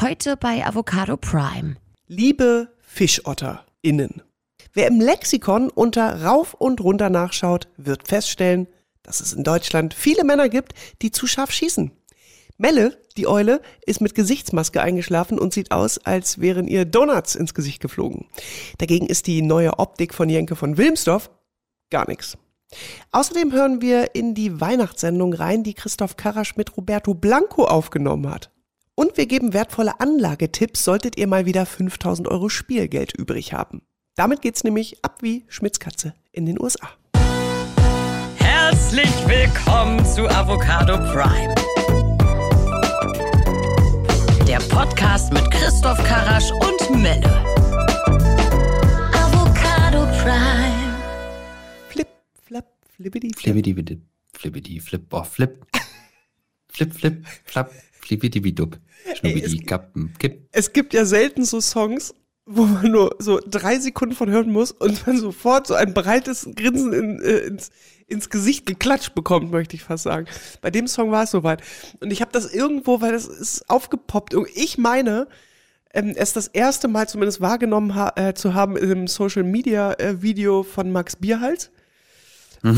Heute bei Avocado Prime. Liebe FischotterInnen. Wer im Lexikon unter rauf und runter nachschaut, wird feststellen, dass es in Deutschland viele Männer gibt, die zu scharf schießen. Melle, die Eule, ist mit Gesichtsmaske eingeschlafen und sieht aus, als wären ihr Donuts ins Gesicht geflogen. Dagegen ist die neue Optik von Jenke von Wilmsdorf gar nichts. Außerdem hören wir in die Weihnachtssendung rein, die Christoph Karasch mit Roberto Blanco aufgenommen hat. Und wir geben wertvolle Anlagetipps, solltet ihr mal wieder 5000 Euro Spielgeld übrig haben. Damit geht's nämlich ab wie Schmitzkatze in den USA. Herzlich willkommen zu Avocado Prime. Der Podcast mit Christoph Karasch und Melle. Avocado Prime. Flip, flap, flippidi, flip. Flippidi, flip, flippidi, flip, oh, flip. Flip, flip, flap, flippidi, dub. Schnubbidi, es- kappen, kipp. Es gibt ja selten so Songs, wo man nur so drei Sekunden von hören muss und man sofort so ein breites Grinsen in, äh, ins, ins Gesicht geklatscht bekommt, möchte ich fast sagen. Bei dem Song war es soweit. Und ich habe das irgendwo, weil das ist aufgepoppt. Und Ich meine, ähm, es das erste Mal zumindest wahrgenommen ha äh, zu haben im Social Media äh, Video von Max Bierhals.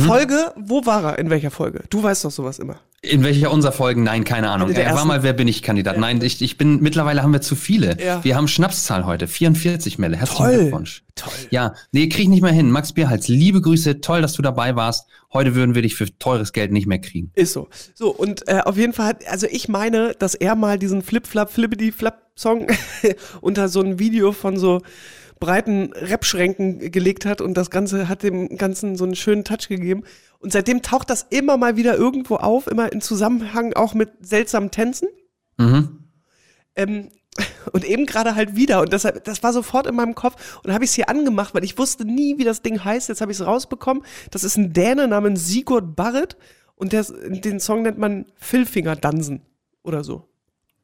Folge, wo war er? In welcher Folge? Du weißt doch sowas immer. In welcher unserer Folgen? Nein, keine Ahnung. Er war mal Wer bin ich Kandidat. Nein, ich, ich bin, mittlerweile haben wir zu viele. Ja. Wir haben Schnapszahl heute. 44 Melle. Herzlichen Toll. Glückwunsch. Toll. Ja, nee, krieg ich nicht mehr hin. Max Bierhals, liebe Grüße. Toll, dass du dabei warst. Heute würden wir dich für teures Geld nicht mehr kriegen. Ist so. So, und äh, auf jeden Fall, hat, also ich meine, dass er mal diesen Flip-Flap, Flippity-Flap-Song unter so ein Video von so breiten Rap-Schränken gelegt hat und das Ganze hat dem Ganzen so einen schönen Touch gegeben. Und seitdem taucht das immer mal wieder irgendwo auf, immer in Zusammenhang auch mit seltsamen Tänzen. Mhm. Ähm, und eben gerade halt wieder. Und deshalb, das war sofort in meinem Kopf. Und habe ich es hier angemacht, weil ich wusste nie, wie das Ding heißt. Jetzt habe ich es rausbekommen. Das ist ein Däne namens Sigurd Barrett. Und der, den Song nennt man Philfinger Dansen oder so.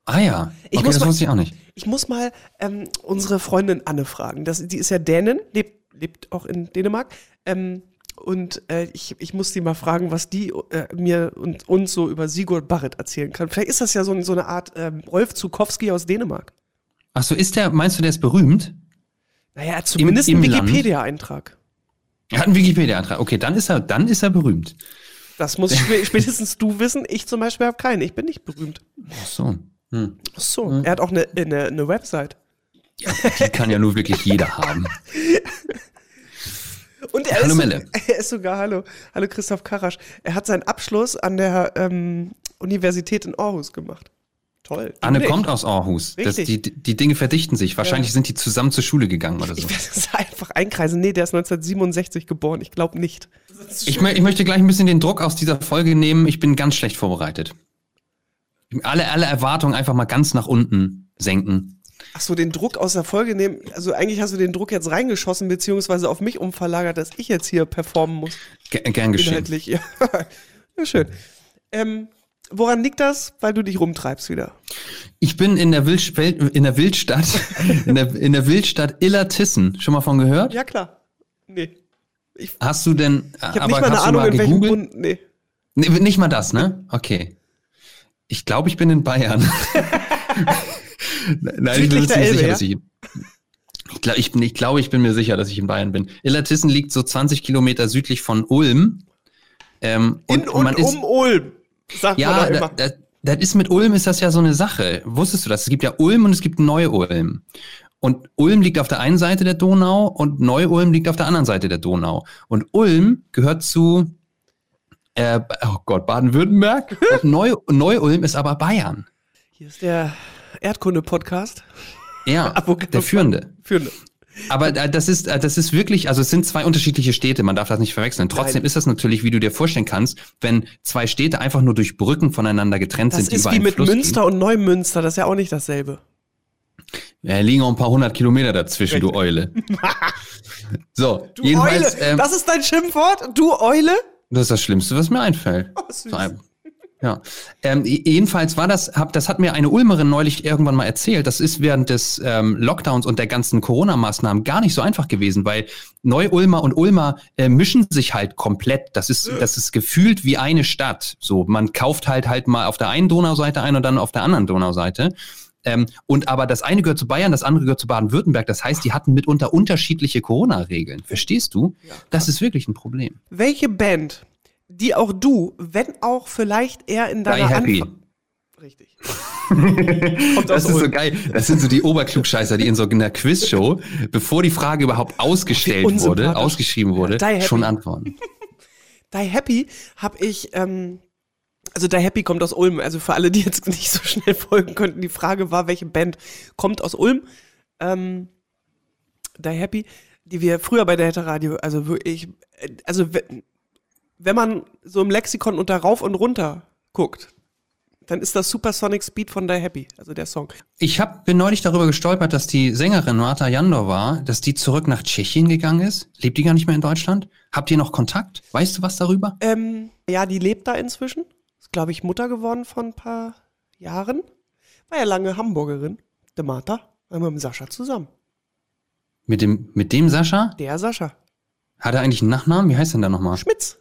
Ah ja. Ich okay, muss das mal- wusste ich auch nicht. Ich muss mal ähm, unsere Freundin Anne fragen. Das, die ist ja Dänin, lebt, lebt auch in Dänemark. Ähm, und äh, ich, ich muss die mal fragen, was die äh, mir und uns so über Sigurd Barrett erzählen kann. Vielleicht ist das ja so, so eine Art ähm, Rolf Zukowski aus Dänemark. Ach so, ist der, meinst du, der ist berühmt? Naja, zumindest im? Wikipedia-Eintrag. Er hat einen Wikipedia-Eintrag. Okay, dann ist er, dann ist er berühmt. Das muss spä- spätestens du wissen. Ich zum Beispiel habe keinen. Ich bin nicht berühmt. Ach so. Hm. Ach so. Er hat auch eine, eine, eine Website. Ja, die kann ja nur wirklich jeder haben. Und er Hallo ist, Melle. Er ist sogar, hallo, hallo Christoph Karasch. Er hat seinen Abschluss an der ähm, Universität in Aarhus gemacht. Toll. Anne nicht. kommt aus Aarhus. Das, die, die Dinge verdichten sich. Wahrscheinlich sind die zusammen zur Schule gegangen oder so. Ich werde das einfach einkreisen. Nee, der ist 1967 geboren. Ich glaube nicht. Ich, ich möchte gleich ein bisschen den Druck aus dieser Folge nehmen. Ich bin ganz schlecht vorbereitet. Alle, alle Erwartungen einfach mal ganz nach unten senken. Ach so, den Druck aus der Folge nehmen. Also eigentlich hast du den Druck jetzt reingeschossen, beziehungsweise auf mich umverlagert, dass ich jetzt hier performen muss. G gern geschehen. Inhaltlich, ja. ja schön. Ähm, woran liegt das? Weil du dich rumtreibst wieder. Ich bin in der, Wild in der Wildstadt, in der, in der Wildstadt Illertissen. Schon mal von gehört? Ja, klar. Nee. Ich, Hast du denn, ich habe nicht mal eine Ahnung, mal in welchem? Bund. Nee. Nee, nicht mal das, ne? Okay. Ich glaube, ich bin in Bayern. Nein, ich bin Elbe, sicher, ja? dass ich. Ich glaube, ich, bin- ich, glaube, ich bin mir sicher, dass ich in Bayern bin. Illertissen liegt so 20 Kilometer südlich von Ulm. Ähm, In und, man ist, um Ulm, sagt man ja, da da, immer. da, das ist mit Ulm ist das ja so eine Sache. Wusstest du das? Es gibt ja Ulm und es gibt Neu-Ulm. Und Ulm liegt auf der einen Seite der Donau und Neu-Ulm liegt auf der anderen Seite der Donau. Und Ulm gehört zu, äh, oh Gott, Baden-Württemberg. und Neu- Neu-Ulm ist aber Bayern. Hier ist der Erdkunde-Podcast. Ja, der führende. Führende. Aber äh, das ist, äh, das ist wirklich, also es sind zwei unterschiedliche Städte, man darf das nicht verwechseln. Trotzdem Nein. ist das natürlich, wie du dir vorstellen kannst, wenn zwei Städte einfach nur durch Brücken voneinander getrennt Das sind, die ist wie mit Fluss Münster und Neumünster, das ist ja auch nicht dasselbe. gehen. Ja, liegen auch ein paar hundert Kilometer dazwischen, du Eule. so, Du jedenfalls, Eule, ähm, das ist dein Schimpfwort? Du Eule? das ist das Schlimmste, was mir einfällt. Oh, süß. So ein- Ja, ähm, jedenfalls war das, hab, das hat mir eine Ulmerin neulich irgendwann mal erzählt. Das ist während des ähm, Lockdowns und der ganzen Corona-Maßnahmen gar nicht so einfach gewesen, weil Neu-Ulmer und Ulmer äh, mischen sich halt komplett. Das ist, das ist gefühlt wie eine Stadt. So, man kauft halt halt mal auf der einen Donauseite ein und dann auf der anderen Donauseite. Ähm, und aber das eine gehört zu Bayern, das andere gehört zu Baden-Württemberg. Das heißt, die hatten mitunter unterschiedliche Corona-Regeln. Verstehst du? Das ist wirklich ein Problem. Welche Band, die auch du, wenn auch vielleicht eher in deiner. Anfang- Richtig. Das ist so geil. Das sind so die Oberklugscheißer, die in so einer Quizshow, bevor die Frage überhaupt ausgestellt wurde, ausgeschrieben wurde, Ja, schon antworten. Die Happy habe ich, ähm, also Die Happy kommt aus Ulm. Also für alle, die jetzt nicht so schnell folgen könnten, die Frage war, welche Band kommt aus Ulm? Ähm, Die Happy, die wir früher bei der Hätte Radio, also wirklich, also wenn man so im Lexikon unter rauf und runter guckt, dann ist das Supersonic Speed von Die Happy, also der Song. Ich hab, bin neulich darüber gestolpert, dass die Sängerin Marta Jandova, dass die zurück nach Tschechien gegangen ist. Lebt die gar nicht mehr in Deutschland? Habt ihr noch Kontakt? Weißt du was darüber? Ähm, ja, die lebt da inzwischen. Ist, glaube ich, Mutter geworden vor ein paar Jahren. War ja lange Hamburgerin. Der Martha. War mit dem Sascha zusammen. Mit dem, mit dem Sascha? Der Sascha. Hat er eigentlich einen Nachnamen? Wie heißt denn der nochmal? Schmitz.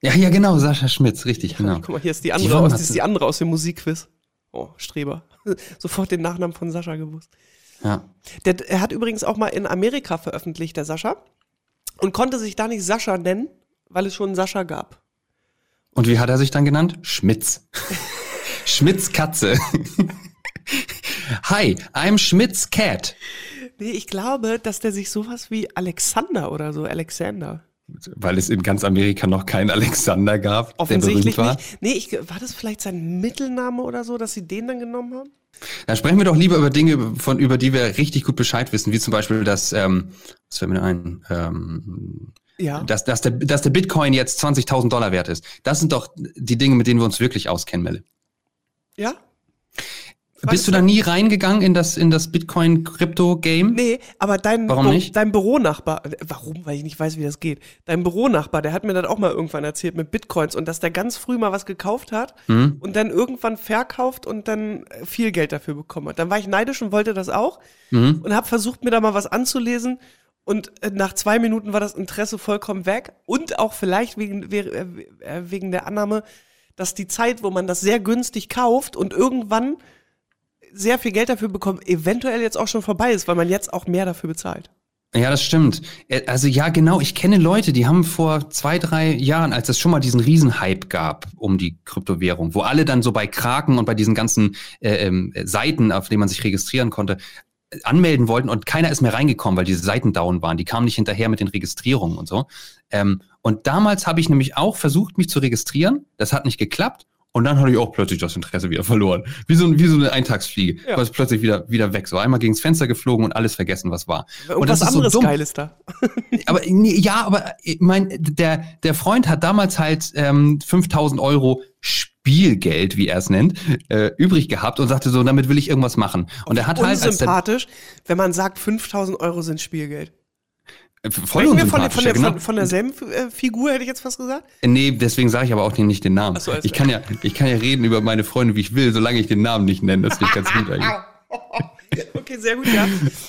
Ja, ja, genau, Sascha Schmitz, richtig, genau. Guck mal, hier ist die Die andere, Warum aus, sie- die andere aus dem Musikquiz. Oh, Streber. Sofort den Nachnamen von Sascha gewusst. Ja. Der, er hat übrigens auch mal in Amerika veröffentlicht, der Sascha. Und konnte sich da nicht Sascha nennen, weil es schon einen Sascha gab. Und wie hat er sich dann genannt? Schmitz. Schmitz Katze. Hi, I'm Schmitz Cat. Nee, ich glaube, dass der sich sowas wie Alexander oder so, Alexander. Weil es in ganz Amerika noch keinen Alexander gab, der Offensichtlich berühmt war. nicht. Nee, ich, war das vielleicht sein Mittelname oder so, dass sie den dann genommen haben? Da sprechen wir doch lieber über Dinge, von, über die wir richtig gut Bescheid wissen, wie zum Beispiel das, ähm, was fällt mir ein, ähm, Ja. dass, dass, der, dass der Bitcoin jetzt 20.000 Dollar wert ist. Das sind doch die Dinge, mit denen wir uns wirklich auskennen, Melle. Ja? Bist du da nie reingegangen in das, in das Bitcoin-Krypto-Game? Nee, aber dein, Warum Bü- nicht? dein Büronachbar, äh, warum? Weil ich nicht weiß, wie das geht. Dein Büronachbar, der hat mir das auch mal irgendwann erzählt mit Bitcoins und dass der ganz früh mal was gekauft hat Hm? und dann irgendwann verkauft und dann äh, viel Geld dafür bekommen hat. Dann war ich neidisch und wollte das auch Mhm. und habe versucht, mir da mal was anzulesen. Und äh, nach zwei Minuten war das Interesse vollkommen weg. Und auch vielleicht wegen, we- wegen der Annahme, dass die Zeit, wo man das sehr günstig kauft und irgendwann sehr viel Geld dafür bekommt, eventuell jetzt auch schon vorbei ist, weil man jetzt auch mehr dafür bezahlt. Ja, das stimmt. Äh, Also ja, genau. Ich kenne Leute, die haben vor zwei, drei Jahren, als es schon mal diesen Riesenhype gab um die Kryptowährung, wo alle dann so bei Kraken und bei diesen ganzen äh, ähm, Seiten, auf denen man sich registrieren konnte, anmelden wollten und keiner ist mehr reingekommen, weil diese Seiten down waren. Die kamen nicht hinterher mit den Registrierungen und so. Ähm, und damals habe ich nämlich auch versucht, mich zu registrieren. Das hat nicht geklappt. Und dann hatte ich auch plötzlich das Interesse wieder verloren. Wie so, wie so eine Eintagsfliege. Ja. War es plötzlich wieder, wieder weg. So einmal gegens Fenster geflogen und alles vergessen, was war. und Irgendwas das ist anderes so dumm. Geiles da. Aber nee, ja, aber ich mein, der, der Freund hat damals halt ähm, 5000 Euro Spielgeld, wie er es nennt, äh, übrig gehabt und sagte so, damit will ich irgendwas machen. Und er hat halt als der, Unsympathisch, wenn man sagt, 5000 Euro sind Spielgeld. Äh, voll Sprechen wir von, der- von, ja, genau. von, von derselben äh, Figur, hätte ich jetzt fast gesagt? Nee, deswegen sage ich aber auch nicht den Namen. So, alles ich kann ja, ich kann ja reden über meine Freunde, wie ich will, solange ich den Namen nicht nenne. Das finde ich ganz gut eigentlich. Okay, sehr gut, ja.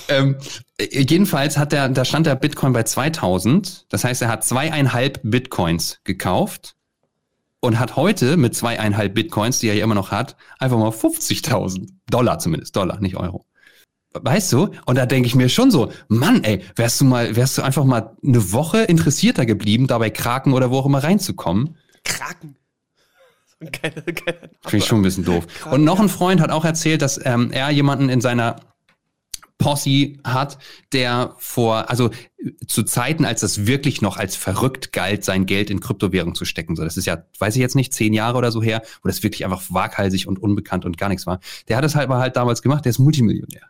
Ähm, äh, jedenfalls hat der, da stand der Bitcoin bei 2000. Das heißt, er hat zweieinhalb Bitcoins gekauft und hat heute mit zweieinhalb Bitcoins, die er ja immer noch hat, einfach mal 50.000 Dollar zumindest, Dollar, nicht Euro. Weißt du? Und da denke ich mir schon so, Mann, ey, wärst du mal, wärst du einfach mal eine Woche interessierter geblieben, da bei Kraken oder wo auch immer reinzukommen? Kraken. Geiler Name. Finde ich schon ein bisschen doof. Kraken, Und noch ein Freund hat auch erzählt, dass ähm, er jemanden in seiner Posse hat, der vor, also zu Zeiten, als das wirklich noch als verrückt galt, sein Geld in Kryptowährung zu stecken. So, das ist ja, weiß ich jetzt nicht, zehn Jahre oder so her, wo das wirklich einfach waghalsig und unbekannt und gar nichts war. Der hat es halt mal halt damals gemacht, der ist Multimillionär.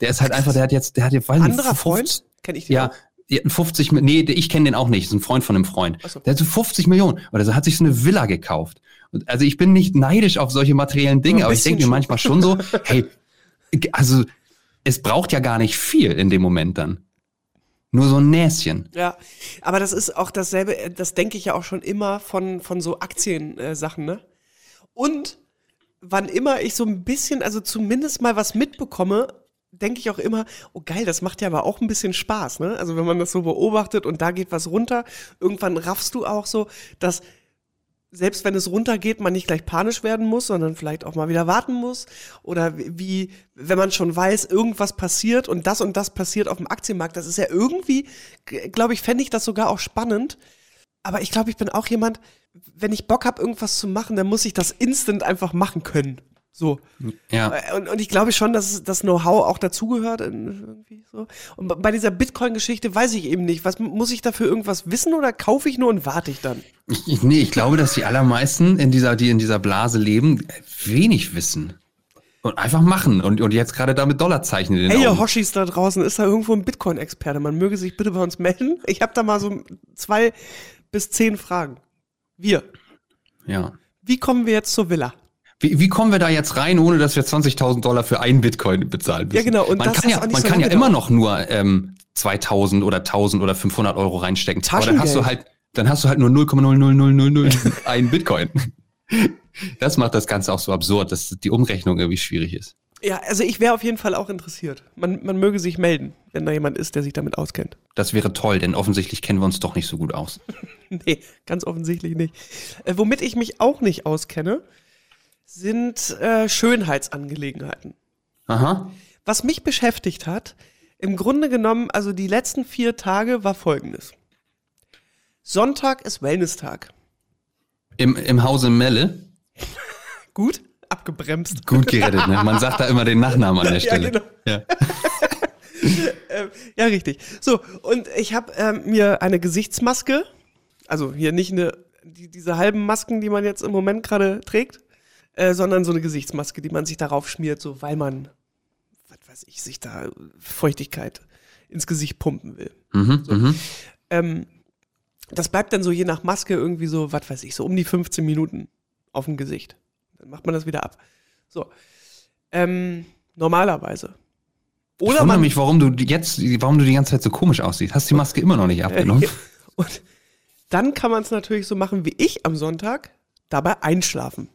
Der ist halt einfach, der hat jetzt, der hat jetzt, weiß nicht, Anderer 50 Freund? Kenn ich den ja, auch? ja, 50, Mi- nee, ich kenne den auch nicht, ist ein Freund von einem Freund. So. Der hat so 50 Millionen oder so, hat sich so eine Villa gekauft. Also ich bin nicht neidisch auf solche materiellen Dinge, aber ich denke mir manchmal schon so, hey, also es braucht ja gar nicht viel in dem Moment dann. Nur so ein Näschen. Ja, aber das ist auch dasselbe, äh, das denke ich ja auch schon immer von, von so Aktiensachen, ne? Und wann immer ich so ein bisschen, also zumindest mal was mitbekomme, denke ich auch immer, oh geil, das macht ja aber auch ein bisschen Spaß, ne? Also wenn man das so beobachtet und da geht was runter, irgendwann raffst du auch so, dass selbst wenn es runtergeht, man nicht gleich panisch werden muss, sondern vielleicht auch mal wieder warten muss. Oder wie, wenn man schon weiß, irgendwas passiert und das und das passiert auf dem Aktienmarkt. Das ist ja irgendwie, glaube ich, fände ich das sogar auch spannend. Aber ich glaube, ich bin auch jemand, wenn ich Bock habe, irgendwas zu machen, dann muss ich das instant einfach machen können. So. Ja. Und, und ich glaube schon, dass das Know-how auch dazugehört. Irgendwie so. Und bei dieser Bitcoin-Geschichte weiß ich eben nicht. Was muss ich dafür irgendwas wissen oder kaufe ich nur und warte ich dann? Ich, nee, ich glaube, dass die allermeisten, in dieser, die in dieser Blase leben, wenig wissen. Und einfach machen und, und jetzt gerade damit Dollarzeichen in den Hey, ihr. Hoshis da draußen, ist da irgendwo ein Bitcoin-Experte? Man möge sich bitte bei uns melden. Ich habe da mal so zwei bis zehn Fragen. Wir. Ja. Wie kommen wir jetzt zur Villa? Wie, wie kommen wir da jetzt rein, ohne dass wir 20.000 Dollar für einen Bitcoin bezahlen müssen? Ja, genau, und man kann ja, man so kann ja lange immer noch nur ähm, 2.000 oder 1.000 oder 500 Euro reinstecken. Aber dann hast du halt, dann hast du halt nur 0,00001 Bitcoin. Das macht das Ganze auch so absurd, dass die Umrechnung irgendwie schwierig ist. Ja, also ich wäre auf jeden Fall auch interessiert. Man, man möge sich melden, wenn da jemand ist, der sich damit auskennt. Das wäre toll, denn offensichtlich kennen wir uns doch nicht so gut aus. Nee, ganz offensichtlich nicht. Äh, womit ich mich auch nicht auskenne, sind äh, Schönheitsangelegenheiten. Aha. Was mich beschäftigt hat, im Grunde genommen, also die letzten vier Tage war folgendes. Sonntag ist Wellness-Tag. Im, Im Hause Melle, Gut? Abgebremst. gut gerettet, ne? Man sagt da immer den Nachnamen an der Ja, Stelle. genau. Ja. Ähm, ja, richtig. So, und ich habe ähm, mir eine Gesichtsmaske, also hier nicht eine, die, diese halben Masken, die man jetzt im Moment gerade trägt, äh, sondern so eine Gesichtsmaske, die man sich darauf schmiert, so weil man, was weiß ich, sich da Feuchtigkeit ins Gesicht pumpen will. Mhm, mhm. Ähm, das bleibt dann so je nach Maske irgendwie so, was weiß ich, so um die 15 Minuten auf dem Gesicht. Dann macht man das wieder ab. So. Ähm, normalerweise. Ich Oder wundere man, mich, warum du die jetzt, warum du die ganze Zeit so komisch aussiehst. Hast die Maske immer noch nicht abgenommen? Und dann kann man es natürlich so machen wie ich am Sonntag, dabei einschlafen.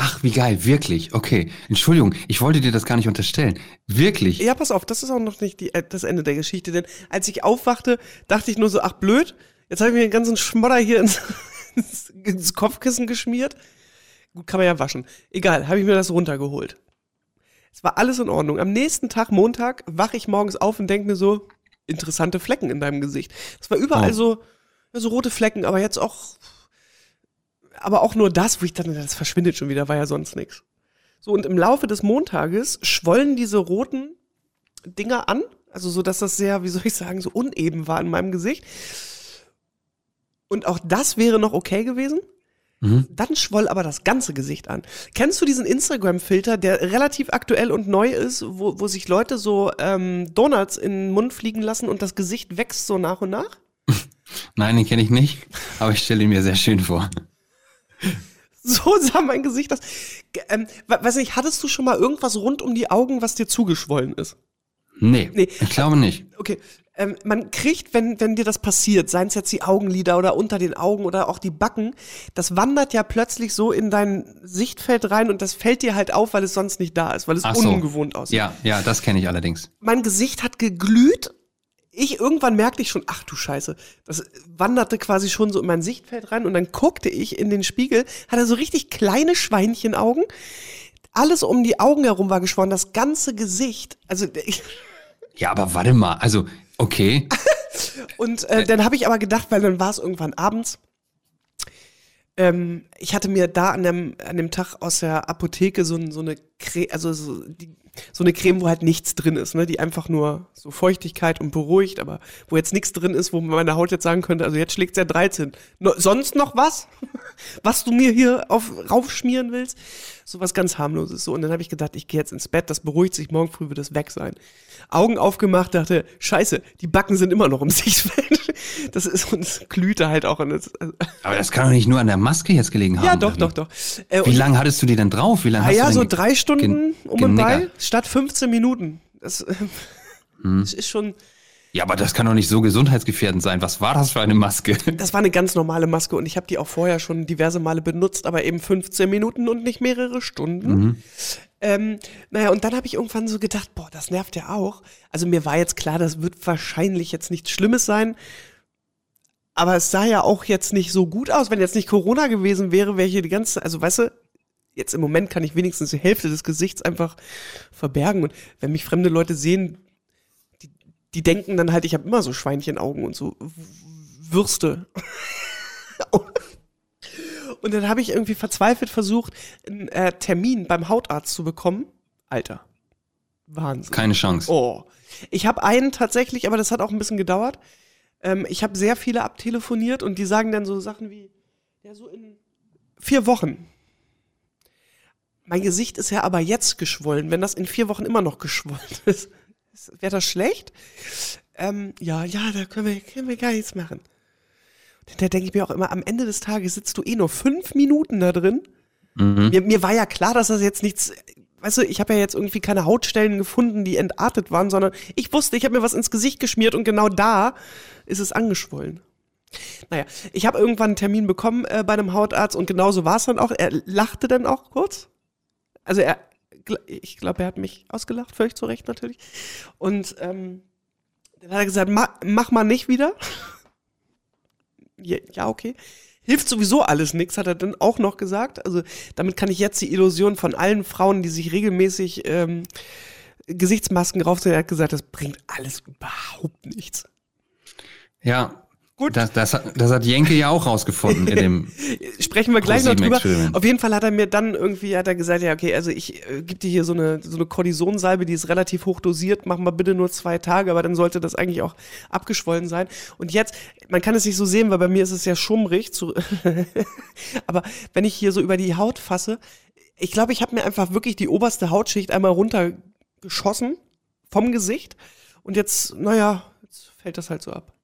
Ach, wie geil, wirklich. Okay. Entschuldigung, ich wollte dir das gar nicht unterstellen. Wirklich. Ja, pass auf, das ist auch noch nicht die, äh, das Ende der Geschichte, denn als ich aufwachte, dachte ich nur so, ach blöd, jetzt habe ich mir den ganzen Schmodder hier ins, ins, ins Kopfkissen geschmiert. Gut, kann man ja waschen. Egal, habe ich mir das runtergeholt. Es war alles in Ordnung. Am nächsten Tag, Montag, wache ich morgens auf und denke mir so, interessante Flecken in deinem Gesicht. Es war überall Oh. so, so rote Flecken, aber jetzt auch, aber auch nur das, wo ich dachte, das verschwindet schon wieder, war ja sonst nichts. So, und im Laufe des Montages schwollen diese roten Dinger an, also so, dass das sehr, wie soll ich sagen, so uneben war in meinem Gesicht. Und auch das wäre noch okay gewesen. Mhm. Dann schwoll aber das ganze Gesicht an. Kennst du diesen Instagram-Filter, der relativ aktuell und neu ist, wo, wo sich Leute so ähm, Donuts in den Mund fliegen lassen und das Gesicht wächst so nach und nach? Nein, den kenne ich nicht, aber ich stelle ihn mir sehr schön vor. So sah mein Gesicht aus. Ähm, we- weiß nicht, hattest du schon mal irgendwas rund um die Augen, was dir zugeschwollen ist? Nee, Nee. ich glaube nicht. Okay, ähm, man kriegt, wenn, wenn dir das passiert, seien es jetzt die Augenlider oder unter den Augen oder auch die Backen, das wandert ja plötzlich so in dein Sichtfeld rein und das fällt dir halt auf, weil es sonst nicht da ist, weil es Ach so. ungewohnt aussieht. Ja, ja, das kenne ich allerdings. Mein Gesicht hat geglüht. Ich irgendwann merkte ich schon, ach du Scheiße, das wanderte quasi schon so in mein Sichtfeld rein und dann guckte ich in den Spiegel, hatte so richtig kleine Schweinchenaugen. Alles um die Augen herum war geschwollen, das ganze Gesicht. Also ich, Ja, aber warte mal, also, okay. Und äh, dann habe ich aber gedacht, weil dann war es irgendwann abends. Ähm, ich hatte mir da an dem, an dem Tag aus der Apotheke so, so eine Creme, also so, die, so eine Creme, wo halt nichts drin ist, ne? die einfach nur so Feuchtigkeit und beruhigt, aber wo jetzt nichts drin ist, wo meine Haut jetzt sagen könnte, also jetzt schlägt ja 13. No, sonst noch was? was du mir hier auf, raufschmieren willst? So was ganz harmloses. So. Und dann habe ich gedacht, ich gehe jetzt ins Bett, das beruhigt sich, morgen früh wird es weg sein. Augen aufgemacht, dachte, scheiße, die Backen sind immer noch im Sichtfeld. Das ist uns glühte halt auch. Das, also, Aber das kann doch nicht nur an der Maske jetzt gelegen haben. ja, doch, doch, doch. Äh, Wie lange hattest du die denn drauf? Wie lange Ah hast ja, du so denn ge- drei Stunden um und bei, statt 15 Minuten. Das, äh, Hm. das ist schon, Ja, aber das kann doch nicht so gesundheitsgefährdend sein. Was war das für eine Maske? das war eine ganz normale Maske und ich habe die auch vorher schon diverse Male benutzt, aber eben 15 Minuten und nicht mehrere Stunden. Mhm. Ähm, naja, und dann habe ich irgendwann so gedacht, boah, das nervt ja auch. Also mir war jetzt klar, das wird wahrscheinlich jetzt nichts Schlimmes sein. Aber es sah ja auch jetzt nicht so gut aus. Wenn jetzt nicht Corona gewesen wäre, wäre hier die ganze, also weißt du, jetzt im Moment kann ich wenigstens die Hälfte des Gesichts einfach verbergen. Und wenn mich fremde Leute sehen, die, denken dann halt, ich habe immer so Schweinchenaugen und so Würste. und dann habe ich irgendwie verzweifelt versucht, einen äh, Termin beim Hautarzt zu bekommen. Alter. Wahnsinn. Keine Chance. Oh. Ich habe einen tatsächlich, aber das hat auch ein bisschen gedauert. Ähm, ich habe sehr viele abtelefoniert und die sagen dann so Sachen wie, ja, so in vier Wochen. Mein Gesicht ist ja aber jetzt geschwollen. Wenn das in vier Wochen immer noch geschwollen ist, wäre das schlecht? Ähm, ja, ja, da können wir, können wir gar nichts machen. Da denke ich mir auch immer, am Ende des Tages sitzt du eh nur fünf Minuten da drin. Mhm. Mir, mir war ja klar, dass das jetzt nichts, weißt du, ich habe ja jetzt irgendwie keine Hautstellen gefunden, die entartet waren, sondern ich wusste, ich habe mir was ins Gesicht geschmiert und genau da ist es angeschwollen. Naja, ich habe irgendwann einen Termin bekommen äh, bei einem Hautarzt und genauso war es dann auch. Er lachte dann auch kurz. Also er, ich glaube, er hat mich ausgelacht, völlig zu Recht natürlich. Und ähm, dann hat er gesagt, mach, mach mal nicht wieder. ja, ja, okay. Hilft sowieso alles nichts, hat er dann auch noch gesagt. Also damit kann ich jetzt die Illusion von allen Frauen, die sich regelmäßig ähm, Gesichtsmasken raufziehen, er hat gesagt, das bringt alles überhaupt nichts. Ja. Gut. Das, das, hat, das hat Jenke ja auch rausgefunden in dem. Sprechen wir gleich noch drüber. Auf jeden Fall hat er mir dann irgendwie, hat er gesagt, ja, okay, also ich äh, gebe dir hier so eine, so eine Kortisonsalbe, die ist relativ hoch dosiert, mach mal bitte nur zwei Tage, aber dann sollte das eigentlich auch abgeschwollen sein. Und jetzt, man kann es nicht so sehen, weil bei mir ist es ja schummrig, zu, aber wenn ich hier so über die Haut fasse, ich glaube, ich habe mir einfach wirklich die oberste Hautschicht einmal runtergeschossen vom Gesicht und jetzt, naja, jetzt fällt das halt so ab.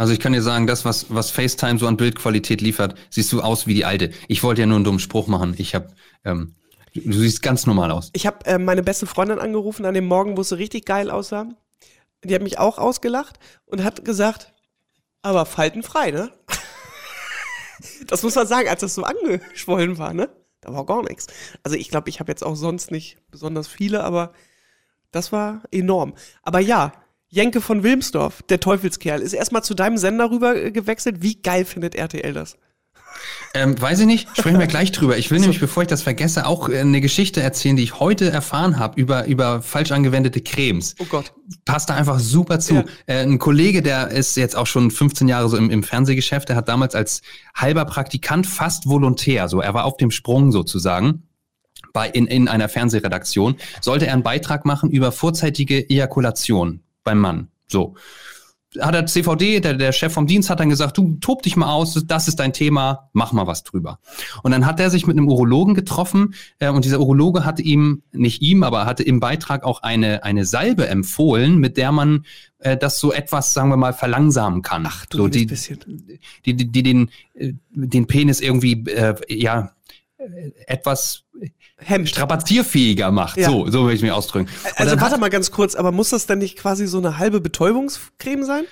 Also ich kann dir sagen, das, was, was FaceTime so an Bildqualität liefert, siehst du aus wie die alte. Ich wollte ja nur einen dummen Spruch machen. Ich habe, ähm, du siehst ganz normal aus. Ich habe äh, meine beste Freundin angerufen an dem Morgen, wo es so richtig geil aussah. Die hat mich auch ausgelacht und hat gesagt, aber faltenfrei, ne? das muss man sagen, als das so angeschwollen war, ne? Da war gar nichts. Also ich glaube, ich habe jetzt auch sonst nicht besonders viele, aber das war enorm. Aber ja, Jenke von Wilmsdorf, der Teufelskerl, ist erstmal zu deinem Sender rüber äh, gewechselt. Wie geil findet RTL das? Ähm, weiß ich nicht, sprechen wir gleich drüber. Ich will nämlich, bevor ich das vergesse, auch äh, eine Geschichte erzählen, die ich heute erfahren habe über, über falsch angewendete Cremes. Oh Gott. Passt da einfach super zu. Ja. Äh, ein Kollege, der ist jetzt auch schon 15 Jahre so im, im Fernsehgeschäft, der hat damals als halber Praktikant fast volontär, so er war auf dem Sprung sozusagen. Bei, in, in einer Fernsehredaktion sollte er einen Beitrag machen über vorzeitige Ejakulation beim Mann. So. Hat er CVD, der, der Chef vom Dienst hat dann gesagt, du tob dich mal aus, das ist dein Thema, mach mal was drüber. Und dann hat er sich mit einem Urologen getroffen äh, und dieser Urologe hatte ihm, nicht ihm, aber hatte im Beitrag auch eine, eine Salbe empfohlen, mit der man äh, das so etwas, sagen wir mal, verlangsamen kann. Ach du so, die, bisschen. die, die, die den, äh, den Penis irgendwie, äh, ja, äh, etwas Hemd. strapazierfähiger macht. Ja. So, so will ich mich ausdrücken. Und Also dann warte mal ganz kurz, aber muss das denn nicht quasi so eine halbe Betäubungscreme sein?